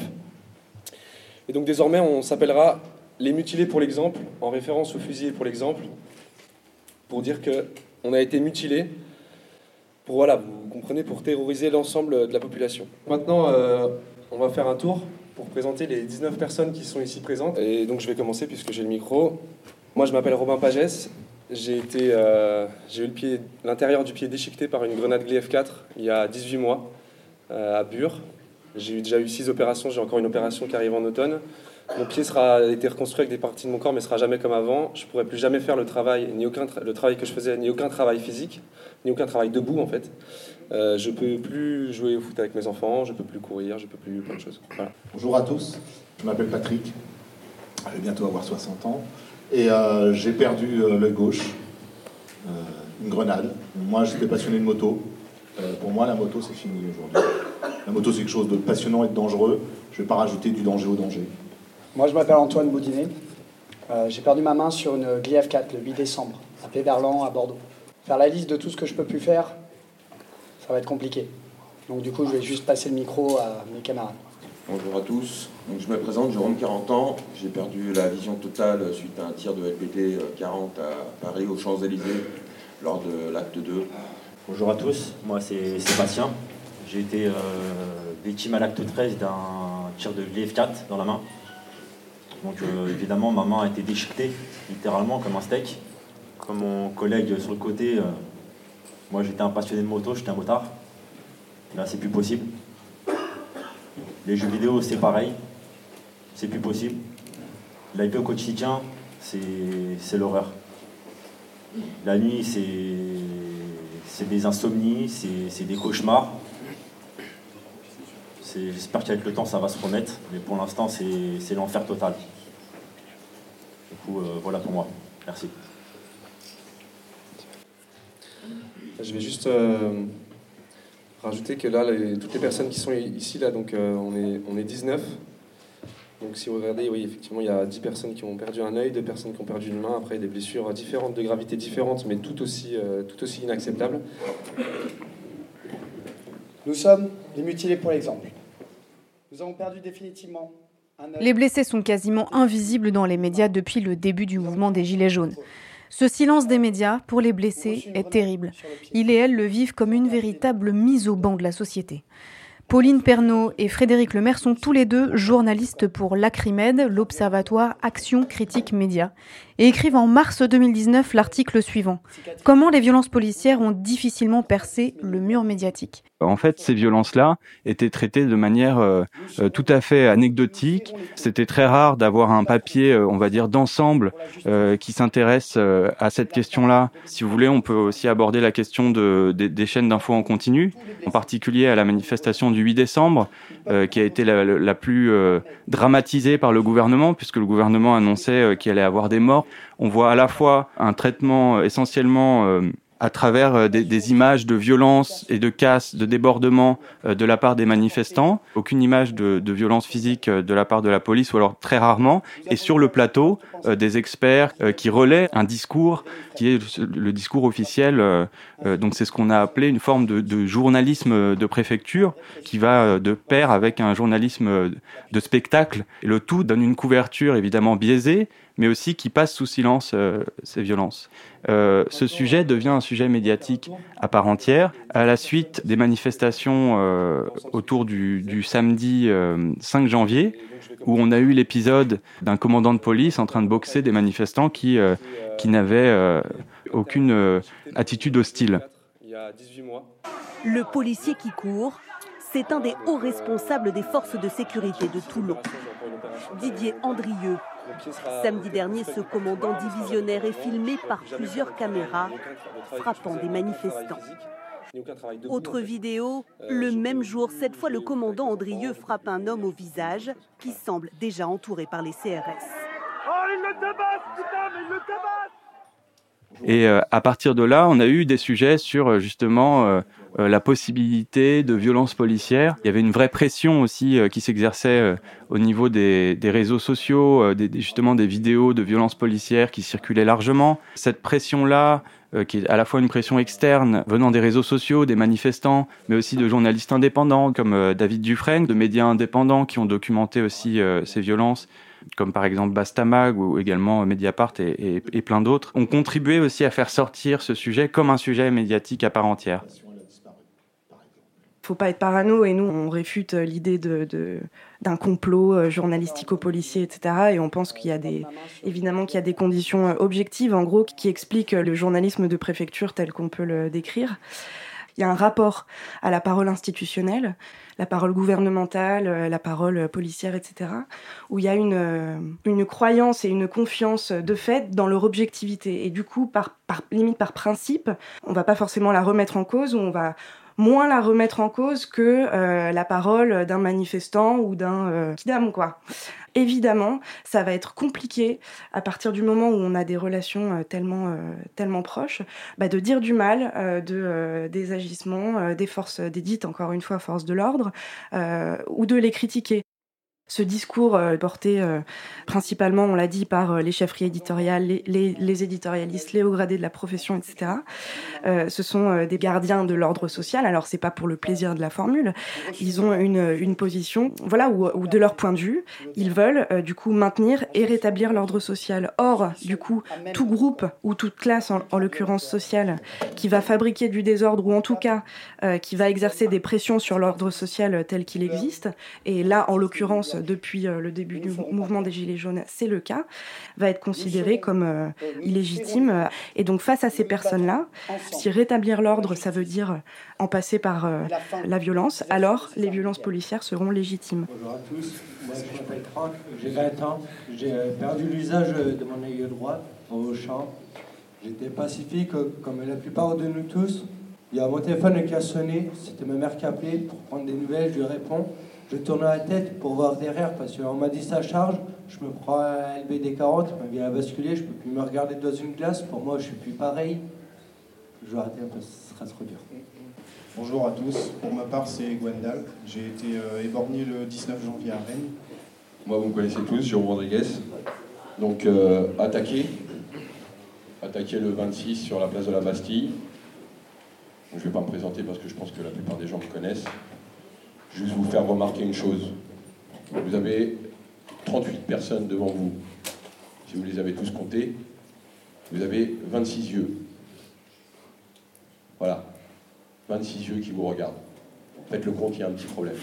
Speaker 14: Et donc désormais, on s'appellera les mutilés pour l'exemple, en référence aux fusillés pour l'exemple, pour dire qu'on a été mutilés, pour voilà, vous comprenez, pour terroriser l'ensemble de la population. Maintenant, euh, on va faire un tour pour présenter les 19 personnes qui sont ici présentes. Et donc je vais commencer puisque j'ai le micro. Moi je m'appelle Robin Pagès. J'ai été, euh, j'ai eu l'intérieur du pied déchiqueté par une grenade Gli F4 il y a 18 mois euh, à Bure. J'ai déjà eu 6 opérations, j'ai encore une opération qui arrive en automne. Mon pied sera été reconstruit avec des parties de mon corps, mais sera jamais comme avant. Je pourrai plus jamais faire le travail, ni aucun le travail que je faisais, ni aucun travail physique, ni aucun travail debout en fait. Euh, je peux plus jouer au foot avec mes enfants, je peux plus courir, je peux plus plein de choses.
Speaker 13: Bonjour à tous, je m'appelle Patrick, je vais bientôt avoir 60 ans et euh, j'ai perdu euh, l'œil gauche, une grenade. Moi j'étais passionné de moto, pour moi la moto c'est fini aujourd'hui. La moto c'est quelque chose de passionnant et de dangereux, je ne vais pas rajouter du danger au danger.
Speaker 16: Moi je m'appelle Antoine Boudinet, j'ai perdu ma main sur une Gli 4 le 8 décembre à Péverlan à Bordeaux. Faire la liste de tout ce que je peux plus faire, ça va être compliqué. Donc du coup, je vais juste passer le micro à mes camarades.
Speaker 17: Bonjour à tous. Donc, je me présente, Jérôme, 40 ans. J'ai perdu la vision totale suite à un tir de LPT 40 à Paris, aux Champs-Élysées, lors de l'acte 2.
Speaker 18: Bonjour à tous, moi c'est Sébastien. J'ai été euh, victime à l'acte 13 d'un tir de l'IF4 dans la main. Donc euh, évidemment, ma main a été déchiquetée, littéralement, comme un steak. Comme mon collègue sur le côté, euh, moi, j'étais un passionné de moto, j'étais un motard. Là, c'est plus possible. Les jeux vidéo, c'est pareil. C'est plus possible. La vie au quotidien, c'est l'horreur. La nuit, c'est des insomnies, c'est des cauchemars. J'espère qu'avec le temps, ça va se remettre. Mais pour l'instant, c'est l'enfer total. Du coup, euh, voilà pour moi. Merci.
Speaker 14: Je vais juste euh, rajouter que là, les- toutes les personnes qui sont ici, là, donc euh, on, est, on est 19. Donc si vous regardez, oui, effectivement, il y a 10 personnes qui ont perdu un œil, 2 personnes qui ont perdu une main, après des blessures différentes, de gravité différente, mais tout aussi, euh, tout aussi inacceptables.
Speaker 16: Nous sommes les mutilés pour l'exemple. Nous avons perdu définitivement un œil.
Speaker 12: Les blessés sont quasiment invisibles dans les médias depuis le début du mouvement des Gilets jaunes. Ce silence des médias pour les blessés est terrible. Il et elle le vivent comme une véritable mise au banc de la société. Pauline Pernaud et Frédéric Lemaire sont tous les deux journalistes pour l'Acrimed, l'Observatoire Action Critique Média, et écrivent en mars 2019 l'article suivant Comment les violences policières ont difficilement percé le mur médiatique?
Speaker 19: En fait, ces violences-là étaient traitées de manière euh, euh, tout à fait anecdotique. C'était très rare d'avoir un papier, euh, on va dire, d'ensemble qui s'intéresse à cette question-là. Si vous voulez, on peut aussi aborder la question de, des, des chaînes d'infos en continu, en particulier à la manifestation du 8 décembre, euh, qui a été la, plus euh, dramatisée par le gouvernement, puisque le gouvernement annonçait euh, qu'il allait avoir des morts. On voit à la fois un traitement essentiellement à travers euh, des, des images de violence et de casse, de débordement euh, de la part des manifestants, aucune image de, de violence physique euh, de la part de la police, ou alors très rarement, et sur le plateau, des experts qui relaient un discours qui est le, discours officiel, donc c'est ce qu'on a appelé une forme de, de journalisme de préfecture, qui va de pair avec un journalisme de spectacle, et le tout donne une couverture évidemment biaisée, mais aussi qui passe sous silence euh, ces violences. Euh, ce sujet devient un sujet médiatique à part entière à la suite des manifestations euh, autour du, du samedi euh, 5 janvier où on a eu l'épisode d'un commandant de police en train de boxer des manifestants qui, euh, qui n'avaient euh, aucune euh, attitude hostile.
Speaker 14: Il y a 18 mois.
Speaker 20: Le policier qui court, c'est un des hauts responsables des forces de sécurité de Toulon, Didier Andrieux. Samedi dernier, ce commandant divisionnaire est filmé par plusieurs caméras frappant des manifestants. Autre vidéo, le même jour, cette fois le commandant Andrieux frappe un homme au visage qui semble déjà entouré par les CRS.
Speaker 9: Oh, il le tabasse, putain, mais il le tabasse
Speaker 19: Et euh, à partir de là, on a eu des sujets sur euh, justement euh, euh, la possibilité de violences policières. Il y avait une vraie pression aussi euh, qui s'exerçait euh, au niveau des, réseaux sociaux, euh, justement des vidéos de violences policières qui circulaient largement. Cette pression-là, euh, qui est à la fois une pression externe venant des réseaux sociaux, des manifestants, mais aussi de journalistes indépendants comme euh, David Dufresne, de médias indépendants qui ont documenté aussi euh, ces violences comme par exemple Bastamag ou également Mediapart et plein d'autres, ont contribué aussi à faire sortir ce sujet comme un sujet médiatique à part entière.
Speaker 21: Faut pas être parano et nous on réfute euh, l'idée de, d'un complot euh, journalistico-policier etc et on pense qu'il y a des évidemment qu'il y a des conditions euh, objectives en gros qui expliquent le journalisme de préfecture tel qu'on peut le décrire il y a un rapport à la parole institutionnelle, la parole gouvernementale, la parole policière, etc., où il y a une, une croyance et une confiance de fait dans leur objectivité. Et du coup, par, par limite par principe, on va pas forcément la remettre en cause, ou on va moins la remettre en cause que euh, la parole d'un manifestant ou d'un euh, kidam, quoi. Évidemment, ça va être compliqué à partir du moment où on a des relations euh, tellement, proches, bah, de dire du mal de, des agissements des forces, des dites, encore une fois, forces de l'ordre, ou de les critiquer. Ce discours euh, porté euh, principalement, on l'a dit, par euh, les chefferies éditoriales, les, éditorialistes, les hauts gradés de la profession, etc. Ce sont des gardiens de l'ordre social. Alors c'est pas pour le plaisir de la formule. Ils ont une, position, voilà, où, de leur point de vue, ils veulent du coup maintenir et rétablir l'ordre social. Or, du coup, tout groupe ou toute classe, en, en l'occurrence sociale, qui va fabriquer du désordre ou en tout cas qui va exercer des pressions sur l'ordre social tel qu'il existe, et là, en l'occurrence, depuis euh, le début du mouvement des Gilets jaunes, c'est le cas, va être considéré comme euh, illégitime. Et donc, face à ces personnes-là, si rétablir l'ordre, ça veut dire en passer par euh, la violence, alors les violences policières seront légitimes.
Speaker 22: Bonjour à tous, moi je m'appelle Franck, j'ai 20 ans, j'ai euh, perdu l'usage de mon œil droit au champ. J'étais pacifique euh, comme la plupart de nous tous. Il y a mon téléphone qui a sonné, c'était ma mère qui appelait pour prendre des nouvelles, je lui réponds. Je tourne la tête pour voir derrière parce qu'on m'a dit ça charge. Je me prends un LBD 40, ma vie a basculé, je peux plus me regarder dans une glace. Pour moi, je suis plus pareil. Je vais arrêter un peu, ce très trop dur.
Speaker 23: Bonjour à tous, pour ma part c'est Gwendal. J'ai été euh, éborgné le 19 janvier à Rennes.
Speaker 17: Moi, vous me connaissez tous, Jérôme Rodriguez. Donc, euh, attaqué. Attaqué le 26 sur la place de la Bastille. Je ne vais pas me présenter parce que je pense que la plupart des gens me connaissent. Juste vous faire remarquer une chose. Vous avez 38 personnes devant vous. Si vous les avez tous comptés, vous avez 26 yeux. Voilà. 26 yeux qui vous regardent. Faites le compte, il y a un petit problème.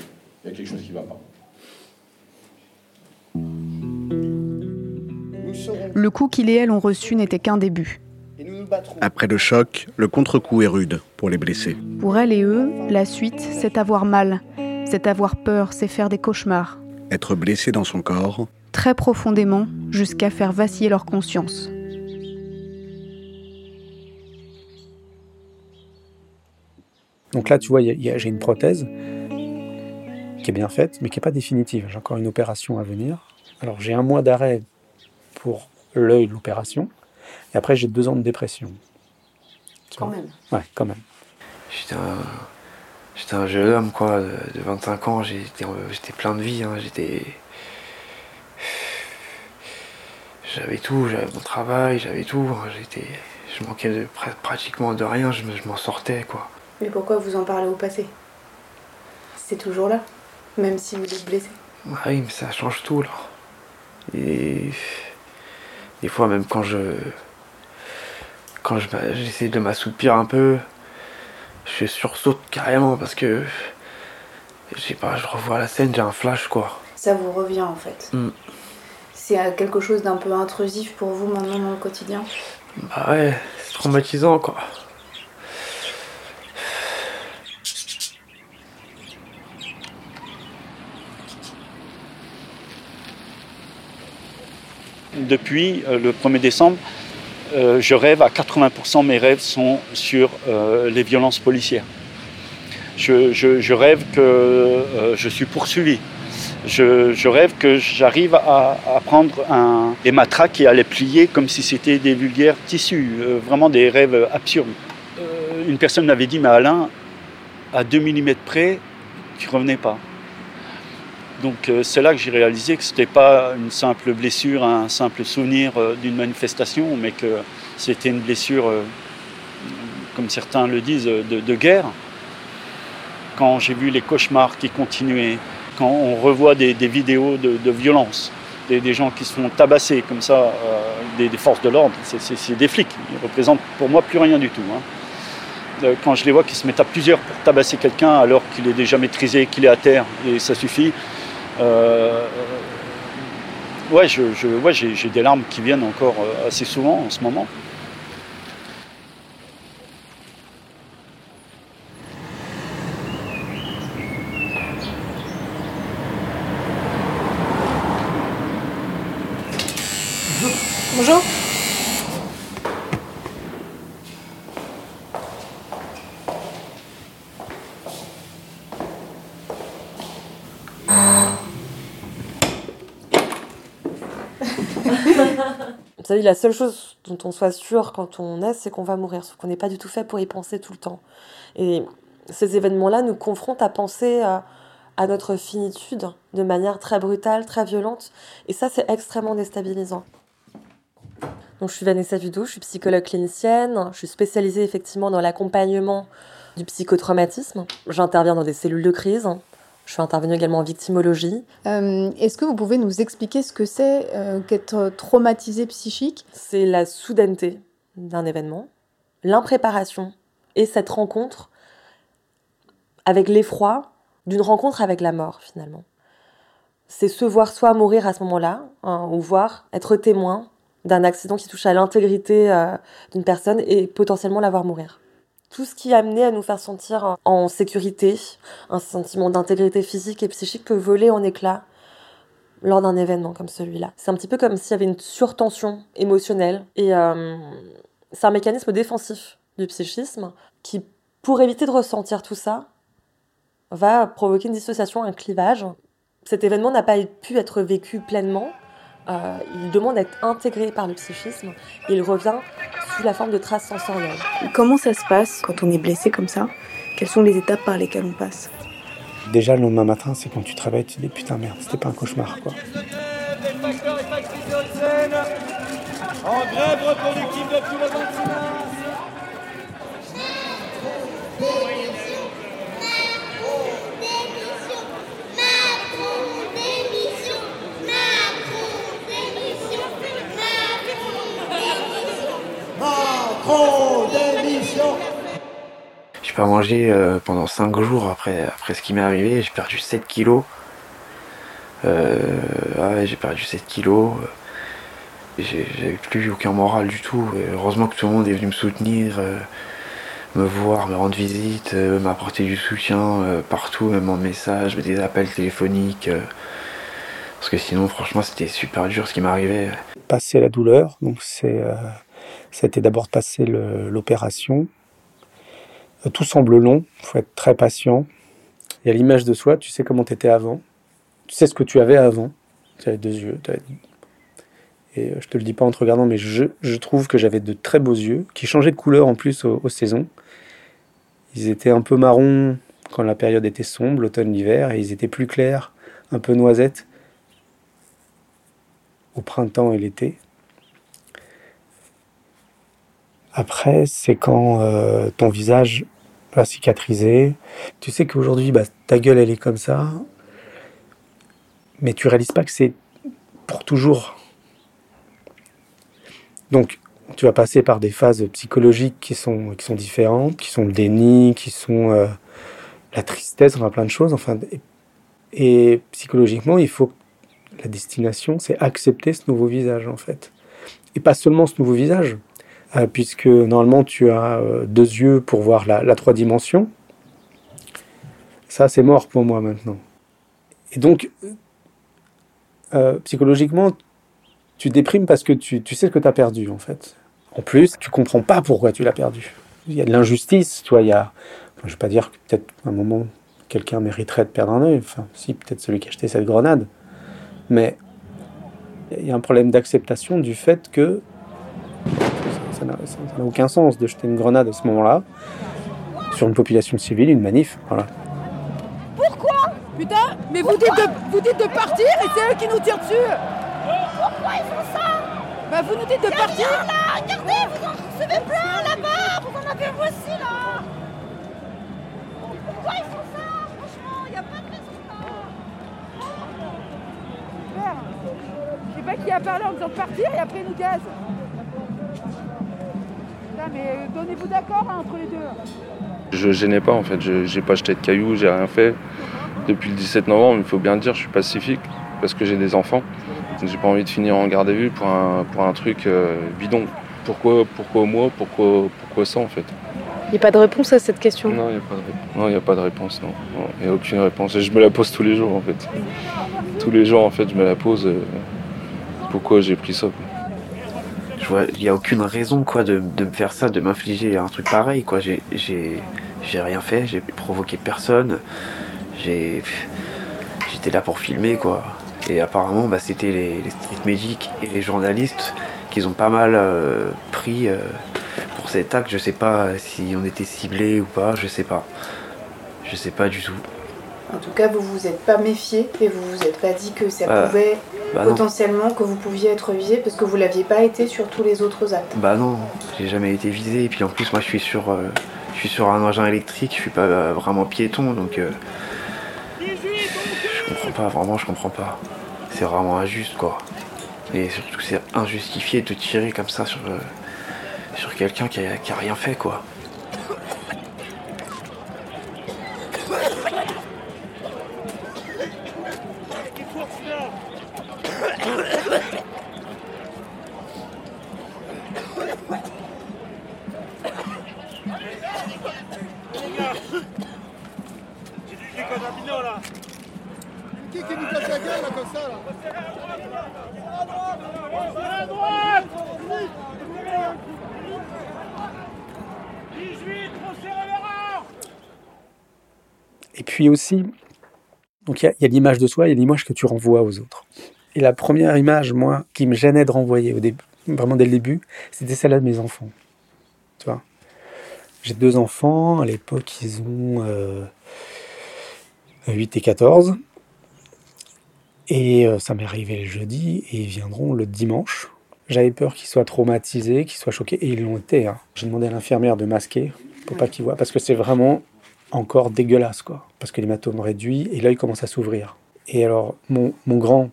Speaker 17: Il y a quelque chose qui ne va pas.
Speaker 12: Le coup qu'il et elle ont reçu n'était qu'un début.
Speaker 24: Après le choc, le contre-coup est rude pour les blessés.
Speaker 12: Pour elle et eux, la suite, c'est avoir mal, c'est avoir peur, c'est faire des cauchemars.
Speaker 24: Être blessé dans son corps,
Speaker 12: Très profondément, jusqu'à faire vaciller leur conscience.
Speaker 5: Donc là, tu vois, j'ai une prothèse qui est bien faite, mais qui n'est pas définitive. J'ai encore une opération à venir. Alors j'ai un mois d'arrêt pour l'œil, l'opération, et après j'ai deux ans de dépression. Tu
Speaker 7: Quand
Speaker 5: vois.
Speaker 7: même.
Speaker 5: Ouais, quand même.
Speaker 1: J'étais un, j'étais un jeune homme, quoi, de, de 25 ans. J'étais, plein de vie. hein, J'étais. J'avais tout, j'avais mon travail, j'avais tout. hein, J'étais, je manquais de, pr- pratiquement de rien, je, me- je m'en sortais, quoi.
Speaker 7: Mais pourquoi vous en parlez au passé? C'est toujours là, même si vous êtes blessé.
Speaker 1: Ah oui, mais ça change tout, là. Et. Des fois, même quand je. Quand je, j'essaie de m'assoupir un peu, je sursaute carrément parce que. Je sais pas, je revois la scène, j'ai un flash, quoi.
Speaker 7: Ça vous revient en fait.
Speaker 1: Mm.
Speaker 7: C'est euh, quelque chose d'un peu intrusif pour vous maintenant dans le quotidien?
Speaker 1: Bah ouais, c'est traumatisant, quoi.
Speaker 2: Depuis euh, le 1er décembre, euh, je rêve à 80%, mes rêves sont sur euh, les violences policières. Je, rêve que euh, je suis poursuivi. Je, rêve que j'arrive à, prendre un, des matraques et à les plier comme si c'était des vulgaires tissus. Vraiment des rêves absurdes. Une personne m'avait dit, mais Alain, à 2 mm près, tu revenais pas. Donc euh, c'est là que j'ai réalisé que ce n'était pas une simple blessure, un simple souvenir euh, d'une manifestation, mais que c'était une blessure, euh, comme certains le disent, de, guerre. Quand j'ai vu les cauchemars qui continuaient, quand on revoit des, vidéos de, violence, des, gens qui se font tabasser comme ça, des, forces de l'ordre, c'est- des flics. Ils représentent pour moi plus rien du tout. hein. Quand je les vois qui se mettent à plusieurs pour tabasser quelqu'un alors qu'il est déjà maîtrisé, qu'il est à terre, et ça suffit. Euh, ouais, je, je- j'ai j'ai des larmes qui viennent encore euh, assez souvent en ce moment.
Speaker 7: Bonjour.
Speaker 25: Vous savez, la seule chose dont on soit sûr quand on est, c'est qu'on va mourir, sauf qu'on n'est pas du tout fait pour y penser tout le temps. Et ces événements-là nous confrontent à penser à, notre finitude de manière très brutale, très violente. Et ça, c'est extrêmement déstabilisant. Donc, je suis Vanessa Vidou, je suis psychologue clinicienne, je suis spécialisée effectivement dans l'accompagnement du psychotraumatisme. J'interviens dans des cellules de crise. Je suis intervenue également en victimologie.
Speaker 7: Euh, Est-ce que vous pouvez nous expliquer ce que c'est euh, qu'être traumatisé psychique?
Speaker 25: C'est la soudaineté d'un événement, l'impréparation et cette rencontre avec l'effroi d'une rencontre avec la mort finalement. C'est se voir soit mourir à ce moment-là, hein, ou voir être témoin d'un accident qui touche à l'intégrité euh, d'une personne et potentiellement la voir mourir. Tout ce qui amené à nous faire sentir en sécurité, un sentiment d'intégrité physique et psychique peut voler en éclats lors d'un événement comme celui-là. C'est un petit peu comme s'il y avait une surtension émotionnelle et euh, c'est un mécanisme défensif du psychisme qui, pour éviter de ressentir tout ça, va provoquer une dissociation, un clivage. Cet événement n'a pas pu être vécu pleinement. Euh, il demande d'être intégré par le psychisme. Il revient sous la forme de traces sensorielles.
Speaker 7: Comment ça se passe quand on est blessé comme ça? Quelles sont les étapes par lesquelles on passe?
Speaker 5: Déjà le lendemain matin, c'est quand tu travailles, tu te dis putain merde, c'était pas un cauchemar quoi.
Speaker 9: En grève reproductive de tous les vaccinats. Macron démission
Speaker 1: J'ai pas mangé euh, pendant 5 jours après, après ce qui m'est arrivé. J'ai perdu 7 kilos. Euh, ouais, j'ai perdu 7 kilos. J'avais plus aucun moral du tout. Heureusement que tout le monde est venu me soutenir, euh, me voir, me rendre visite, euh, m'apporter du soutien euh, partout, même en message, des appels téléphoniques. euh, parce que sinon, franchement, c'était super dur ce qui m'arrivait.
Speaker 5: Passer la douleur, donc c'est, été d'abord passer l'opération. Tout semble long, il faut être très patient. Il y a l'image de soi, tu sais comment tu étais avant. Tu sais ce que tu avais avant. Tu avais deux yeux. avais- Et euh, je te le dis pas en te regardant, mais je, je trouve que j'avais de très beaux yeux, qui changeaient de couleur en plus aux, saisons. Ils étaient un peu marrons quand la période était sombre, l'automne-l'hiver, et ils étaient plus clairs, un peu noisettes, au printemps et l'été. Après, c'est quand euh, ton visage va cicatriser. Tu sais qu'aujourd'hui, bah, ta gueule, elle est comme ça. Mais tu réalises pas que c'est pour toujours. Donc, tu vas passer par des phases psychologiques qui sont, qui sont différentes, qui sont le déni, qui sont euh, la tristesse, enfin plein de choses. Enfin, et, psychologiquement, il faut la destination, c'est accepter ce nouveau visage en fait. Et pas seulement ce nouveau visage, puisque normalement tu as euh, deux yeux pour voir la, trois dimensions. Ça, c'est mort pour moi maintenant. Et donc, euh, psychologiquement, tu déprimes parce que tu, tu sais ce que tu as perdu en fait. En plus, tu comprends pas pourquoi tu l'as perdu. Il y a de l'injustice, tu vois, il y a. je vais pas dire que peut-être à un moment quelqu'un mériterait de perdre un œil. Enfin, si, peut-être celui qui a acheté cette grenade. Mais il y a un problème d'acceptation du fait que ça- n'a ça n'a aucun sens de jeter une grenade à ce moment-là sur une population civile, une manif. Voilà.
Speaker 26: Pourquoi? Putain, mais vous dites, de, vous dites de partir et c'est eux qui nous tirent dessus. Pourquoi ils font ça? Bah vous nous dites de partir. là Regardez, vous en recevez plein là-bas Vous en avez vous aussi là. Pourquoi ils font ça? Franchement, il n'y a pas de résultat Super Je sais pas qui a parlé en disant de partir et après ils nous gazent mais donnez-vous d'accord hein, entre les deux
Speaker 3: Je gênais pas en fait, je j'ai pas jeté de cailloux, j'ai rien fait. Depuis le 17 novembre, il faut bien le dire, je suis pacifique parce que j'ai des enfants. J'ai pas envie de finir en garde à vue pour un, pour un truc euh, bidon. Pourquoi, pourquoi moi pourquoi, pourquoi ça en fait?
Speaker 27: Il n'y a pas de réponse à cette question?
Speaker 3: Non, il n'y a pas de réponse. Non, il y a pas de réponse, non. Non, Il n'y a aucune réponse. Et je me la pose tous les jours en fait. Tous les jours en fait, je me la pose. euh, pourquoi j'ai pris ça quoi.
Speaker 1: Je vois, il n'y a aucune raison quoi de, de me faire ça, de m'infliger un truc pareil quoi. J'ai, j'ai, j'ai rien fait, j'ai provoqué personne. J'ai, j'étais là pour filmer quoi. Et apparemment, bah, c'était les, les street medics et les journalistes qui ont pas mal euh, pris euh, pour cet acte. Je sais pas si on était ciblé ou pas, je sais pas. Je sais pas du tout.
Speaker 7: En tout cas, vous vous êtes pas méfié et vous vous êtes pas dit que ça pouvait
Speaker 1: bah
Speaker 7: potentiellement, que vous pouviez être visé parce que vous l'aviez pas été sur tous les autres actes.
Speaker 1: Bah non, j'ai jamais été visé. Et puis en plus, moi, je suis sur, euh, je suis sur un engin électrique. Je suis pas euh, vraiment piéton, donc euh, je comprends pas. Vraiment, je comprends pas. C'est vraiment injuste, quoi. Et surtout, c'est injustifié de tirer comme ça sur sur quelqu'un qui a, qui a rien fait, quoi.
Speaker 9: Qui qui nous casse la gueule là comme ça là À droite 18, trop serré les rangs
Speaker 5: Et puis aussi, donc il y a, il y a l'image de soi et l'image que tu renvoies aux autres. Et la première image, moi, qui me gênait de renvoyer au début, vraiment dès le début, c'était celle-là de mes enfants. tu vois? J'ai deux enfants, à l'époque ils ont euh, 8 et 14. Et euh, ça m'est arrivé le jeudi et ils viendront le dimanche. J'avais peur qu'ils soient traumatisés, qu'ils soient choqués, et ils l'ont été. Hein. J'ai demandé à l'infirmière de masquer pour pas qu'ils voient, parce que c'est vraiment encore dégueulasse, quoi. Parce que l'hématome réduit et là il commence à s'ouvrir. Et alors, mon, mon grand,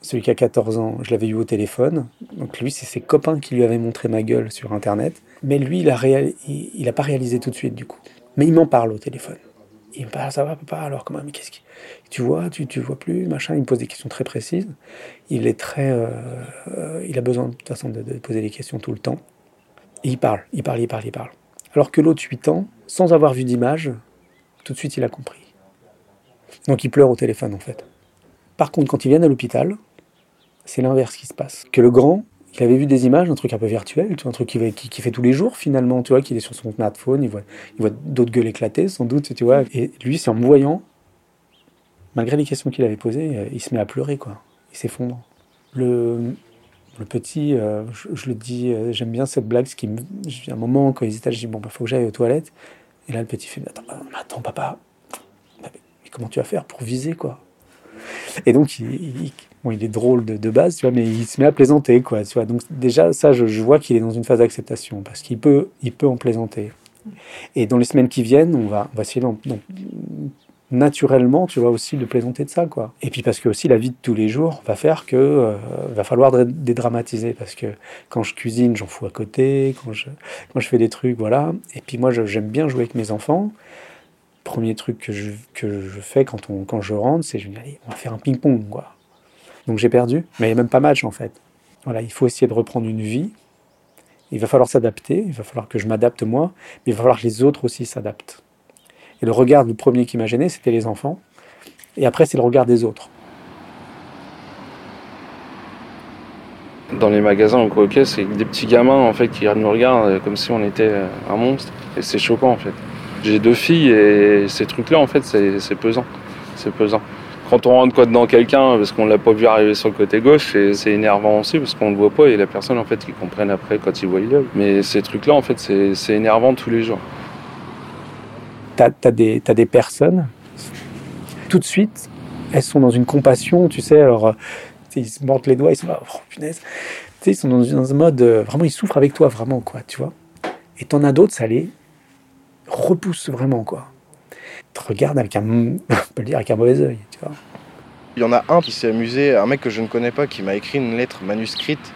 Speaker 5: celui qui a 14 ans, je l'avais eu au téléphone. Donc lui, c'est ses copains qui lui avaient montré ma gueule sur Internet. Mais lui, il a, réal... il, a pas réalisé tout de suite, du coup. Mais il m'en parle au téléphone. Il me parle, ça va papa, alors comment, mais qu'est-ce que tu vois, tu, tu vois plus, machin. Il me pose des questions très précises. Il est très, euh, euh, il a besoin de toute façon de, de poser des questions tout le temps. Et il parle, il parle, il parle, il parle. Alors que l'autre 8 ans, sans avoir vu d'image, tout de suite il a compris. Donc il pleure au téléphone en fait. Par contre, quand ils viennent à l'hôpital, c'est l'inverse qui se passe. Que le grand, il avait vu des images, un truc un peu virtuel, un truc qu'il qui, fait tous les jours finalement, tu vois, qu'il est sur son smartphone, il voit, il d'autres gueules éclater sans doute, tu vois. Et lui, c'est en me voyant, malgré les questions qu'il avait posées, euh, il se met à pleurer, quoi. Il s'effondre. Le, petit, euh, je, le dis, euh, j'aime bien cette blague, ce qui me, à un moment, quand ils étaient, je dis, bon, bah, faut que j'aille aux toilettes. Et là, le petit fait, attends, attends, papa, mais comment tu vas faire pour viser, quoi? Et donc, il, est drôle de, base, tu vois, mais il se met à plaisanter, quoi, tu. Donc, déjà, ça, je, vois qu'il est dans une phase d'acceptation, parce qu'il peut, il peut en plaisanter. Et dans les semaines qui viennent, on va, on va naturellement, tu vois, aussi de plaisanter de ça, quoi. Et puis parce que aussi la vie de tous les jours va faire que euh, va falloir dédramatiser parce que quand je cuisine, j'en fous à côté, quand je je fais des trucs, voilà. Et puis moi, j'aime bien jouer avec mes enfants. Premier truc que je, que je fais quand on quand je rentre, c'est je dis allez, on va faire un ping-pong, quoi. Donc j'ai perdu, mais il n'y a même pas match en fait. Voilà, il faut essayer de reprendre une vie. Il va falloir s'adapter, il va falloir que je m'adapte moi, mais il va falloir que les autres aussi s'adaptent. Le regard du premier qui m'a gêné, c'était les enfants. Et après, c'est le regard des autres.
Speaker 3: Dans les magasins au croquet, c'est des petits gamins en fait qui nous regardent comme si on était un monstre. Et c'est choquant en fait. J'ai deux filles et ces trucs-là en fait, c'est pesant. C'est pesant. Quand on rentre quoi dedans quelqu'un parce qu'on l'a pas vu arriver sur le côté gauche, c'est énervant aussi parce qu'on le voit pas et la personne en fait qui comprenne après quand il voit l'œil. Mais ces trucs-là en fait, c'est énervant tous les jours
Speaker 5: tu as, as, as des personnes, tout de suite, elles sont dans une compassion, tu sais, alors ils se mordent les doigts, ils sont là, oh punaise, tu sais, ils sont dans, dans un mode, euh, vraiment, ils souffrent avec toi, vraiment, quoi, tu vois. Et t'en as d'autres, ça les repousse vraiment, quoi. Te regardent avec un, on peut le dire, avec un mauvais œil, tu vois.
Speaker 28: Il y en a un qui s'est amusé, un mec que je ne connais pas, qui m'a écrit une lettre manuscrite,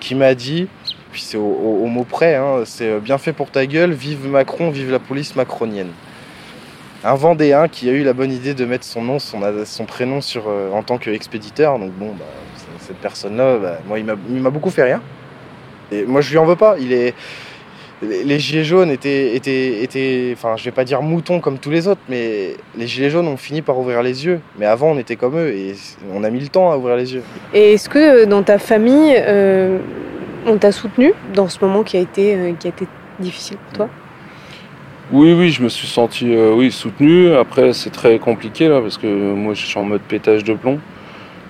Speaker 28: qui m'a dit puis c'est au, mot près, hein, c'est bien fait pour ta gueule, vive Macron, vive la police macronienne. Un Vendéen qui a eu la bonne idée de mettre son nom, son, prénom sur, euh, en tant qu'expéditeur, donc bon, bah, cette personne-là, bah, moi il m'a beaucoup fait rire. Et moi je lui en veux pas, il est... Les gilets jaunes étaient, étaient, étaient, enfin je vais pas dire moutons comme tous les autres, mais les gilets jaunes ont fini par ouvrir les yeux. Mais avant on était comme eux et on a mis le temps à ouvrir les yeux.
Speaker 27: Et est-ce que dans ta famille, euh on t'a soutenu dans ce moment qui a été, euh, qui a été difficile pour toi?
Speaker 3: Oui, oui, je me suis senti euh, oui, soutenu. Après, c'est très compliqué là parce que moi, je suis en mode pétage de plomb.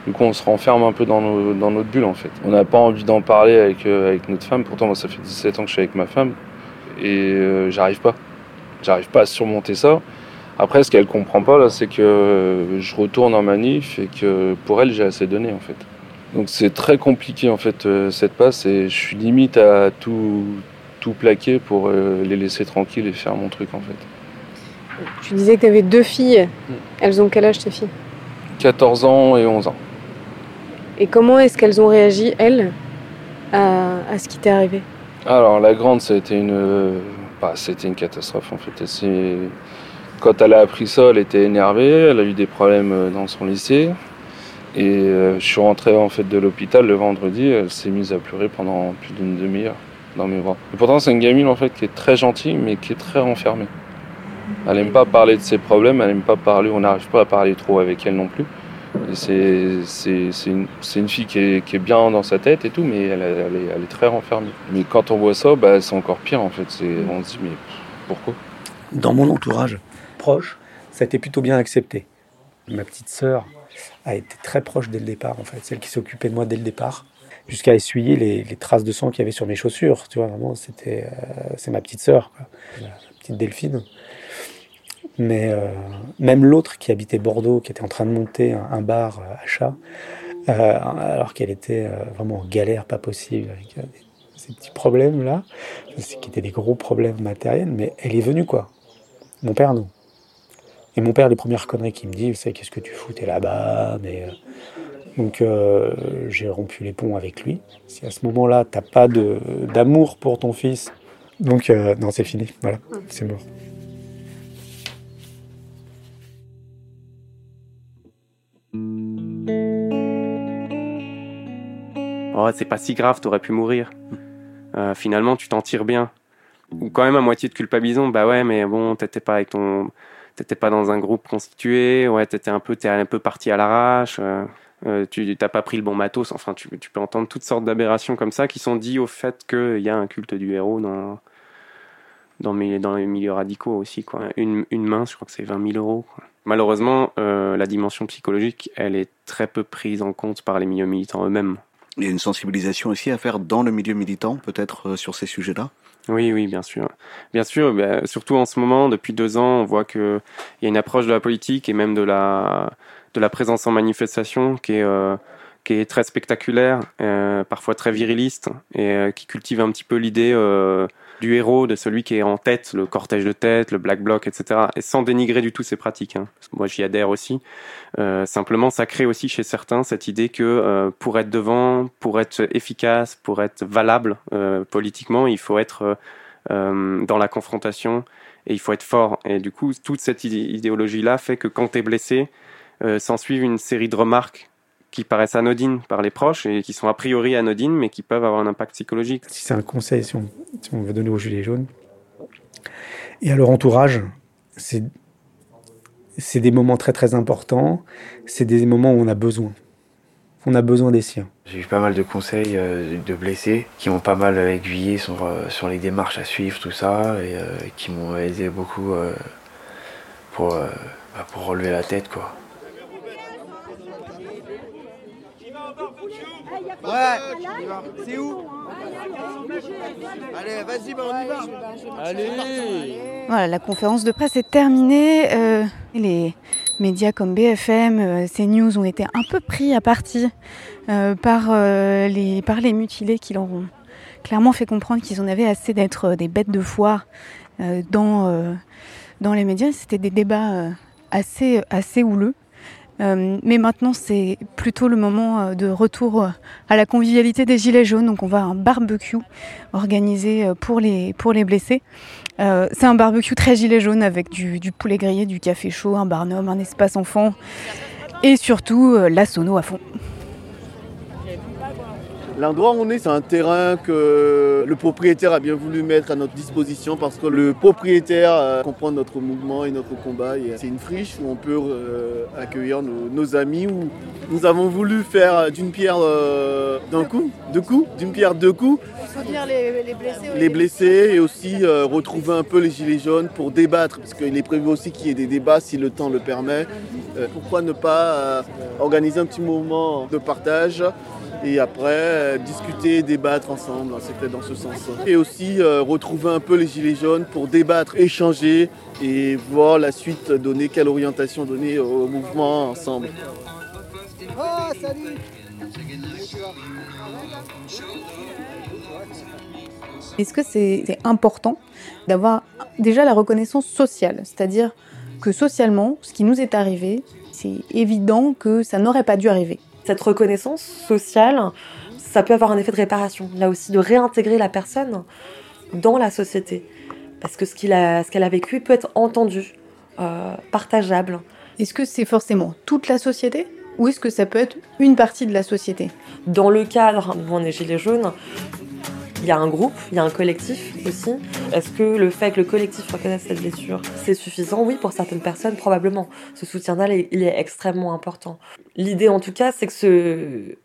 Speaker 3: Du coup, on se renferme un peu dans, notre bulle en fait. On n'a pas envie d'en parler avec, euh, notre femme. Pourtant, moi, ça fait 17 ans que je suis avec ma femme et euh, j'arrive pas. J'arrive pas à surmonter ça. Après, ce qu'elle comprend pas là, c'est que je retourne en manif et que pour elle, j'ai assez donné en fait. Donc c'est très compliqué en fait cette passe et je suis limite à tout, tout plaquer pour euh, les laisser tranquilles et faire mon truc en fait.
Speaker 27: Tu disais que tu avais deux filles. Elles ont quel âge tes filles?
Speaker 3: 14 ans et 11 ans.
Speaker 27: Et comment est-ce qu'elles ont réagi, elles, à, à ce qui t'est arrivé?
Speaker 3: Alors la grande, ça a été une, euh, bah, c'était une catastrophe en fait. Quand elle a appris ça, elle était énervée, elle a eu des problèmes dans son lycée. Et euh, je suis rentré en fait de l'hôpital le vendredi, elle s'est mise à pleurer pendant plus d'une demi-heure dans mes bras. Et pourtant c'est une gamine en fait qui est très gentille mais qui est très renfermée. Elle n'aime pas parler de ses problèmes, elle n'aime pas parler, on n'arrive pas à parler trop avec elle non plus. C'est une, fille qui est, bien dans sa tête et tout, mais elle, elle, est, elle, est, très renfermée. Mais quand on voit ça, bah, c'est encore pire en fait. On se dit mais pourquoi?
Speaker 5: Dans mon entourage proche, ça a été plutôt bien accepté. Ma petite sœur, a été très proche dès le départ, en fait, celle qui s'occupait de moi dès le départ. Jusqu'à essuyer les, traces de sang qu'il y avait sur mes chaussures. Tu vois, vraiment, c'était, euh, c'est ma petite sœur, quoi. la petite Delphine. Mais euh, même l'autre qui habitait Bordeaux, qui était en train de monter un, bar euh, à chat, euh, alors qu'elle était vraiment en galère pas possible, avec ces petits problèmes là, qui étaient des gros problèmes matériels, mais elle est venue quoi. Mon père non. Et mon père, les premières conneries qu'il me dit, c'est qu'est-ce que tu foutais là-bas mais, Donc euh, j'ai rompu les ponts avec lui. Si à ce moment-là, t'as pas d'amour pour ton fils, donc euh, non, c'est fini. Voilà, c'est mort.
Speaker 29: Oh, c'est pas si grave, t'aurais pu mourir. Euh, finalement, tu t'en tires bien. Ou quand même à moitié de culpabilisant, bah ouais, mais bon, t'étais pas avec ton t'étais pas dans un groupe constitué, ouais, t'étais un peu, t'es un peu parti à l'arrache, euh, euh, tu t'as pas pris le bon matos, enfin, tu, peux entendre toutes sortes d'aberrations comme ça qui sont dites au fait qu'il y a un culte du héros dans, dans, mes, dans les milieux radicaux aussi, quoi. Une, une main, je crois que c'est 20 000 euros. Malheureusement, euh, la dimension psychologique, elle est très peu prise en compte par les milieux militants eux-mêmes.
Speaker 24: Il y a une sensibilisation aussi à faire dans le milieu militant, peut-être euh, sur ces sujets-là?
Speaker 29: Oui, oui, bien sûr. Bien sûr, bah, surtout en ce moment, depuis deux ans, on voit qu'il y a une approche de la politique et même de la, de la présence en manifestation qui est, euh, qui est très spectaculaire, euh, parfois très viriliste, et euh, qui cultive un petit peu l'idée euh, du héros, de celui qui est en tête, le cortège de tête, le black bloc, etc. Et sans dénigrer du tout ces pratiques. Hein. Moi, j'y adhère aussi. Simplement, ça crée aussi chez certains cette idée que pour être devant, pour être efficace, pour être valable politiquement, il faut être dans la confrontation et il faut être fort. Et du coup, toute cette idéologie-là fait que quand tu es blessé, s'ensuivent une série de remarques qui paraissent anodines par les proches et qui sont a priori anodines, mais qui peuvent avoir un impact psychologique.
Speaker 5: Si c'est un conseil, si on, si on veut donner aux Gilets jaunes et à leur entourage, c'est c'est des moments très très importants, c'est des moments où on a besoin. On a besoin des siens.
Speaker 1: J'ai eu pas mal de conseils euh, de blessés qui m'ont pas mal aiguillé sur, euh, sur les démarches à suivre, tout ça, et euh, qui m'ont aidé beaucoup euh, pour, euh, bah, pour relever la tête, quoi.
Speaker 30: Ouais, c'est où Allez, vas-y, bah on y va. Allez.
Speaker 12: Voilà, la conférence de presse est terminée. Euh, les médias comme BFM, euh, CNews ont été un peu pris à partie euh, par, euh, les, par les mutilés qui leur ont clairement fait comprendre qu'ils en avaient assez d'être des bêtes de foire euh, dans, dans les médias. C'était des débats assez, assez houleux. Euh, mais maintenant, c'est plutôt le moment euh, de retour à la convivialité des Gilets jaunes. Donc, on va un barbecue organisé pour les, blessés. Euh, c'est un barbecue très Gilets jaunes avec du, poulet grillé, du café chaud, un barnum, un espace enfant et surtout euh, la sono à fond.
Speaker 31: L'endroit où on est, c'est un terrain que le propriétaire a bien voulu mettre à notre disposition parce que le propriétaire euh, comprend notre mouvement et notre combat. C'est une friche où on peut euh, accueillir nos, nos, amis. Où nous avons voulu faire d'une pierre euh, d'un coup, deux coups, d'une pierre deux coups.
Speaker 12: Soutenir les, les blessés.
Speaker 31: Les blessés et aussi euh, retrouver un peu les gilets jaunes pour débattre parce qu'il est prévu aussi qu'il y ait des débats si le temps le permet. Euh, pourquoi ne pas organiser un petit moment de partage et après euh, discuter, débattre ensemble, c'était dans ce sens. Et aussi euh, retrouver un peu les gilets jaunes pour débattre, échanger et voir la suite donner quelle orientation donner au mouvement ensemble.
Speaker 30: Oh, salut
Speaker 12: Est-ce que c'est important d'avoir déjà la reconnaissance sociale? C'est-à-dire que socialement, ce qui nous est arrivé, c'est évident que ça n'aurait pas dû arriver
Speaker 25: cette reconnaissance sociale, ça peut avoir un effet de réparation, là aussi, de réintégrer la personne dans la société. Parce que ce qu'elle a, qu a, vécu peut être entendu, euh, partageable.
Speaker 12: Est-ce que c'est forcément toute la société ou est-ce que ça peut être une partie de la société?
Speaker 25: Dans le cadre où on est Gilets jaunes, il y a un groupe, il y a un collectif aussi. Est-ce que le fait que le collectif reconnaisse cette blessure, c'est suffisant? Oui, pour certaines personnes, probablement. Ce soutien-là, il est extrêmement important. L'idée, en tout cas, c'est que ce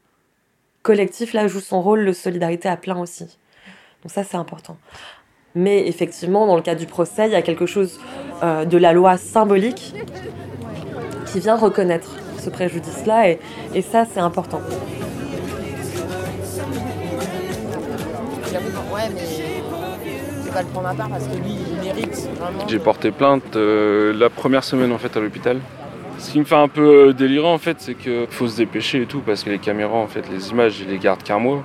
Speaker 25: collectif-là joue son rôle de solidarité à plein aussi. Donc ça, c'est important. Mais effectivement, dans le cas du procès, il y a quelque chose euh, de la loi symbolique qui vient reconnaître ce préjudice-là, et, et ça, c'est important.
Speaker 32: Ouais, mais je vais pas le prendre à part parce que lui, il mérite vraiment.
Speaker 3: J'ai porté plainte euh, la première semaine en fait à l'hôpital. Ce qui me fait un peu euh, délirant en fait, c'est qu'il faut se dépêcher et tout parce que les caméras en fait, les images, ils les gardent qu'un mois.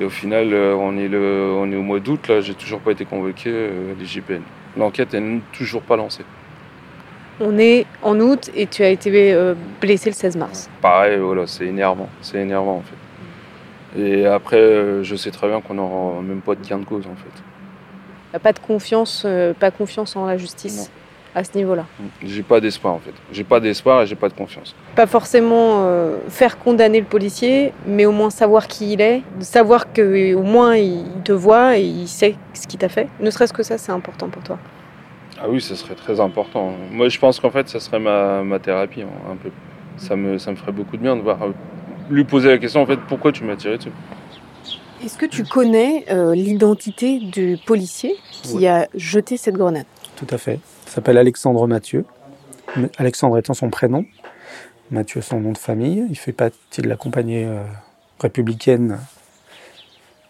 Speaker 3: Et au final, euh, on est, le, on est au mois d'août, là, j'ai toujours pas été convoqué euh, les GPN. L'enquête est toujours pas lancée.
Speaker 27: On est en août et tu as été blessé le 16 mars.
Speaker 3: Pareil, voilà, c'est énervant, c'est énervant en fait. Et après, euh, je sais très bien qu'on n'aura même pas de gain de cause en fait.
Speaker 27: Pas de confiance, euh, pas confiance en la justice à ce niveau-là.
Speaker 3: J'ai pas d'espoir en fait. J'ai pas d'espoir et j'ai pas de confiance.
Speaker 27: Pas forcément euh, faire condamner le policier, mais au moins savoir qui il est, savoir que au moins il te voit et il sait ce qu'il t'a fait. Ne serait-ce que ça, c'est important pour toi.
Speaker 3: Ah oui, ça serait très important. Moi, je pense qu'en fait, ça serait ma, ma thérapie hein, un peu. Ça me, ça me ferait beaucoup de bien de voir lui poser la question en fait pourquoi tu m'as tiré dessus?
Speaker 27: Est-ce que tu connais euh, l'identité du policier qui
Speaker 5: Oui.
Speaker 27: a jeté cette grenade?
Speaker 5: Tout à fait. Il s'appelle Alexandre Mathieu. Alexandre étant son prénom, Mathieu son nom de famille. Il fait partie de la compagnie euh, républicaine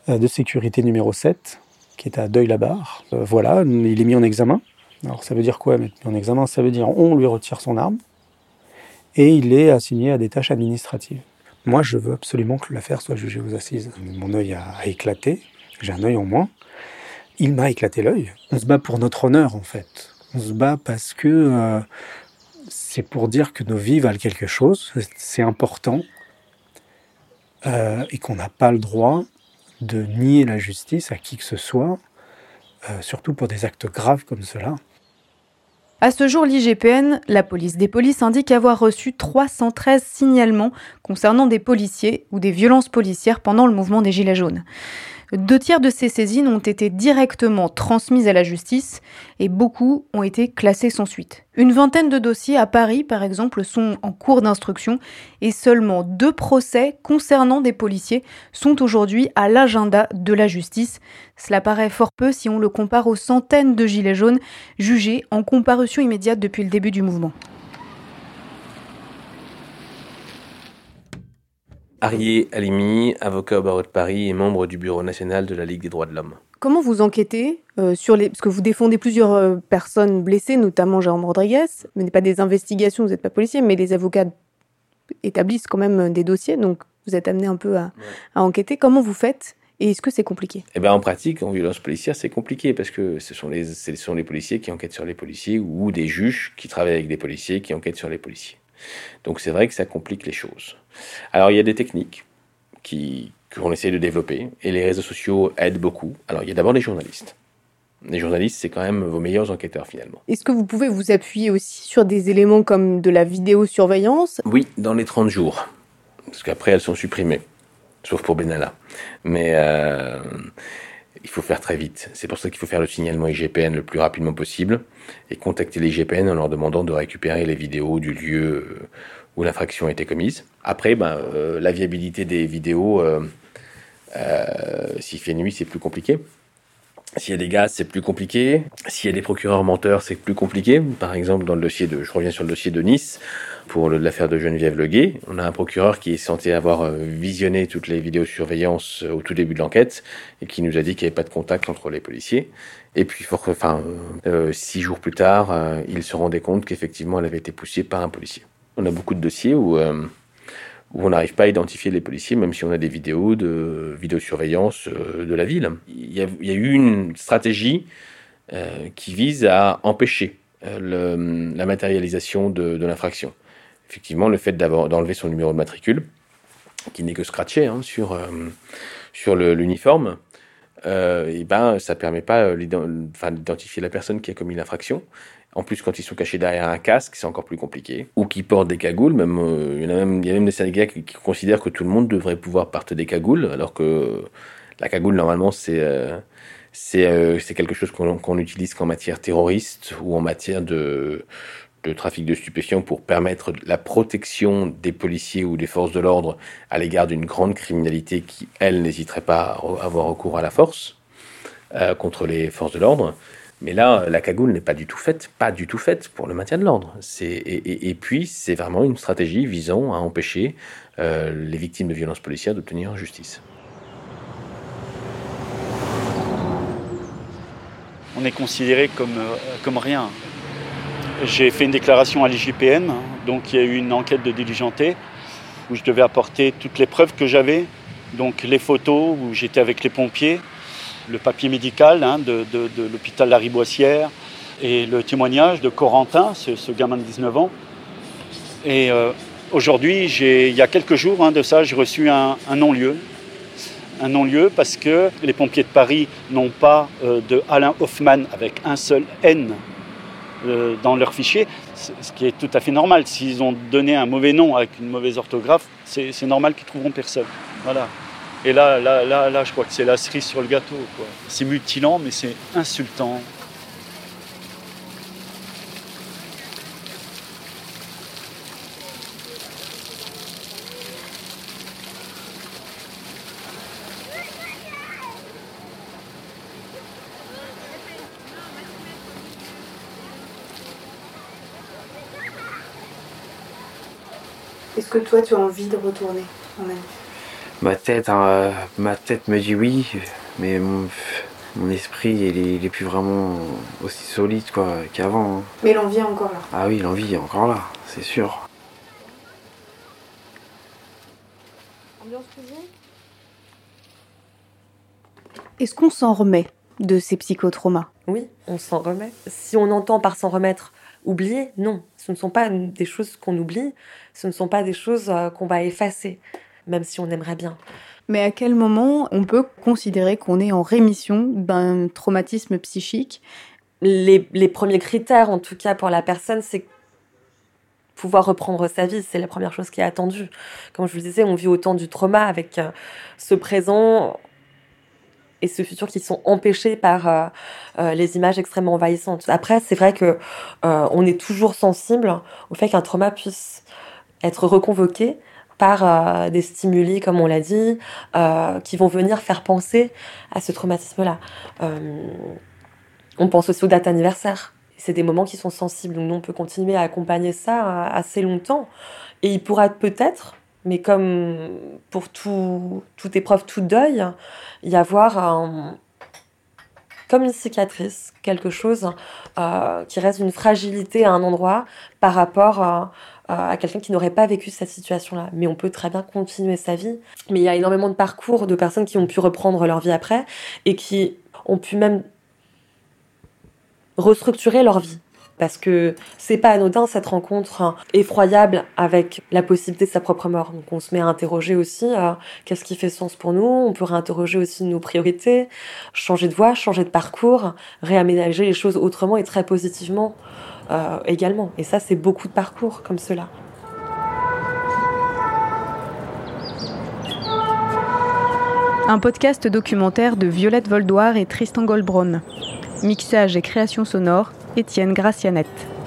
Speaker 5: euh, de sécurité numéro 7, qui est à Deuil-la-Barre. Euh, voilà, il est mis en examen. Alors ça veut dire quoi mettre mis en examen? Ça veut dire on lui retire son arme et il est assigné à des tâches administratives. Moi, je veux absolument que l'affaire soit jugée aux assises. Mon œil a, éclaté, j'ai un œil en moins. Il m'a éclaté l'œil. On se bat pour notre honneur, en fait. On se bat parce que euh, c'est pour dire que nos vies valent quelque chose, c'est important, euh, et qu'on n'a pas le droit de nier la justice à qui que ce soit, euh, surtout pour des actes graves comme cela.
Speaker 12: À ce jour, l'IGPN, la police des polices, indique avoir reçu 313 signalements concernant des policiers ou des violences policières pendant le mouvement des Gilets jaunes. Deux tiers de ces saisines ont été directement transmises à la justice et beaucoup ont été classés sans suite. Une vingtaine de dossiers à Paris, par exemple, sont en cours d'instruction et seulement deux procès concernant des policiers sont aujourd'hui à l'agenda de la justice. Cela paraît fort peu si on le compare aux centaines de gilets jaunes jugés en comparution immédiate depuis le début du mouvement.
Speaker 33: Arié Alimi, avocat au barreau de Paris et membre du bureau national de la Ligue des droits de l'homme.
Speaker 27: Comment vous enquêtez euh, sur les... Parce que vous défendez plusieurs euh, personnes blessées, notamment Jérôme Rodriguez, mais n'est pas des investigations, vous n'êtes pas policier, mais les avocats établissent quand même euh, des dossiers, donc vous êtes amené un peu à, à enquêter. Comment vous faites et est-ce que c'est compliqué?
Speaker 33: Eh ben, en pratique, en violence policière, c'est compliqué parce que ce sont, les, ce sont les policiers qui enquêtent sur les policiers ou des juges qui travaillent avec des policiers qui enquêtent sur les policiers. Donc c'est vrai que ça complique les choses. Alors il y a des techniques qui qu'on essaie de développer et les réseaux sociaux aident beaucoup. Alors il y a d'abord les journalistes. Les journalistes, c'est quand même vos meilleurs enquêteurs finalement.
Speaker 27: Est-ce que vous pouvez vous appuyer aussi sur des éléments comme de la vidéosurveillance?
Speaker 33: Oui, dans les 30 jours. Parce qu'après, elles sont supprimées. Sauf pour Benalla. Mais euh, il faut faire très vite. C'est pour ça qu'il faut faire le signalement IGPN le plus rapidement possible et contacter les IGPN en leur demandant de récupérer les vidéos du lieu où l'infraction a été commise. Après, ben, euh, la viabilité des vidéos, euh, euh, s'il fait nuit, c'est plus compliqué. S'il y a des gaz, c'est plus compliqué. S'il y a des procureurs menteurs, c'est plus compliqué. Par exemple, dans le dossier de, je reviens sur le dossier de Nice, pour l'affaire de Geneviève Leguet, on a un procureur qui est censé avoir euh, visionné toutes les vidéosurveillances euh, au tout début de l'enquête et qui nous a dit qu'il n'y avait pas de contact entre les policiers. Et puis, six jours plus tard, il se rendait compte qu'effectivement, elle avait été poussée par un policier. On a beaucoup de dossiers où, euh, où on n'arrive pas à identifier les policiers, même si on a des vidéos de vidéosurveillance euh, de la ville. Il y a, eu une stratégie euh, qui vise à empêcher la matérialisation de, l'infraction. Effectivement, le fait d'enlever son numéro de matricule, qui n'est que scratché hein, sur, sur l'uniforme, euh, et ben, ça permet pas euh, d'identifier la personne qui a commis l'infraction. En plus, quand ils sont cachés derrière un casque, c'est encore plus compliqué. Ou qui portent des cagoules, même, euh, il y a même, des syndicats qui, considèrent que tout le monde devrait pouvoir porter des cagoules, alors que la cagoule, normalement, c'est euh, c'est quelque chose qu'on qu'on utilise qu'en matière terroriste ou en matière de, de trafic de stupéfiants pour permettre la protection des policiers ou des forces de l'ordre à l'égard d'une grande criminalité qui, elle, n'hésiterait pas à avoir recours à la force euh, contre les forces de l'ordre. Mais là, euh, la cagoule n'est pas du tout faite, pas du tout faite pour le maintien de l'ordre. Et, puis, c'est vraiment une stratégie visant à empêcher euh, les victimes de violences policières d'obtenir justice.
Speaker 2: On est considéré comme, comme rien. J'ai fait une déclaration à l'IGPN, donc il y a eu une enquête de diligenté où je devais apporter toutes les preuves que j'avais, donc les photos où j'étais avec les pompiers, le papier médical hein, de, de, de l'hôpital et le témoignage de Corentin, ce, gamin de 19 ans. Et euh, aujourd'hui, il y a quelques jours hein, de ça, j'ai reçu un, un non-lieu. Un non-lieu parce que les pompiers de Paris n'ont pas euh, de Alain Hoffman avec un seul N euh, dans leur fichier, ce qui est tout à fait normal. S'ils ont donné un mauvais nom avec une mauvaise orthographe, c'est normal qu'ils trouveront personne. Voilà. Et là, là, là, là, je crois que c'est la cerise sur le gâteau. C'est mutilant, mais c'est insultant.
Speaker 7: Est-ce que toi, tu as envie de retourner en manif
Speaker 1: Ma tête, hein, euh, ma tête me dit oui, mais mon, mon esprit, il est, il est plus vraiment aussi solide quoi qu'avant. hein.
Speaker 7: Mais l'envie est encore là.
Speaker 1: Ah oui, l'envie est encore là, c'est sûr.
Speaker 27: Est-ce qu'on s'en remet de ces psychotraumas?
Speaker 25: Oui, on s'en remet. Si on entend par s'en remettre oublier, non. Ce ne sont pas des choses qu'on oublie, ce ne sont pas des choses euh, qu'on va effacer, même si on aimerait bien.
Speaker 27: Mais à quel moment on peut considérer qu'on est en rémission d'un traumatisme psychique?
Speaker 25: Les, les premiers critères, en tout cas pour la personne, c'est pouvoir reprendre sa vie. C'est la première chose qui est attendue. Comme je vous le disais, on vit autant du trauma avec euh, ce présent et ce futur qui sont empêchés par euh, euh, les images extrêmement envahissantes. Après, c'est vrai que euh, on est toujours sensible au fait qu'un trauma puisse être reconvoqué par des stimuli, comme on l'a dit, qui vont venir faire penser à ce traumatisme-là. On pense aussi aux dates anniversaires. C'est des moments qui sont sensibles, donc on peut continuer à accompagner ça assez longtemps. Et il pourra peut-être, mais comme pour tout, toute épreuve, tout deuil, y avoir comme une cicatrice, quelque chose euh, qui reste une fragilité à un endroit par rapport à quelqu'un qui n'aurait pas vécu cette situation-là. Mais on peut très bien continuer sa vie. Mais il y a énormément de parcours de personnes qui ont pu reprendre leur vie après et qui ont pu même restructurer leur vie. Parce que c'est pas anodin cette rencontre hein, effroyable avec la possibilité de sa propre mort. Donc on se met à interroger aussi euh, qu'est-ce qui fait sens pour nous? On peut réinterroger aussi nos priorités, changer de voie, changer de parcours, réaménager les choses autrement et très positivement euh, également. Et ça, c'est beaucoup de parcours comme cela.
Speaker 27: Un podcast documentaire de Violette Voldoir et Tristan Goldbronn. Mixage et création sonore, Étienne Gracianette.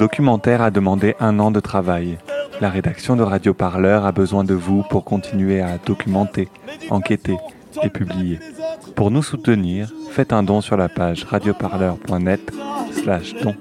Speaker 34: Documentaire a demandé un an de travail. La rédaction de Radio Parleur a besoin de vous pour continuer à documenter, enquêter et publier. Pour nous soutenir, faites un don sur la page radioparleur.net slash don.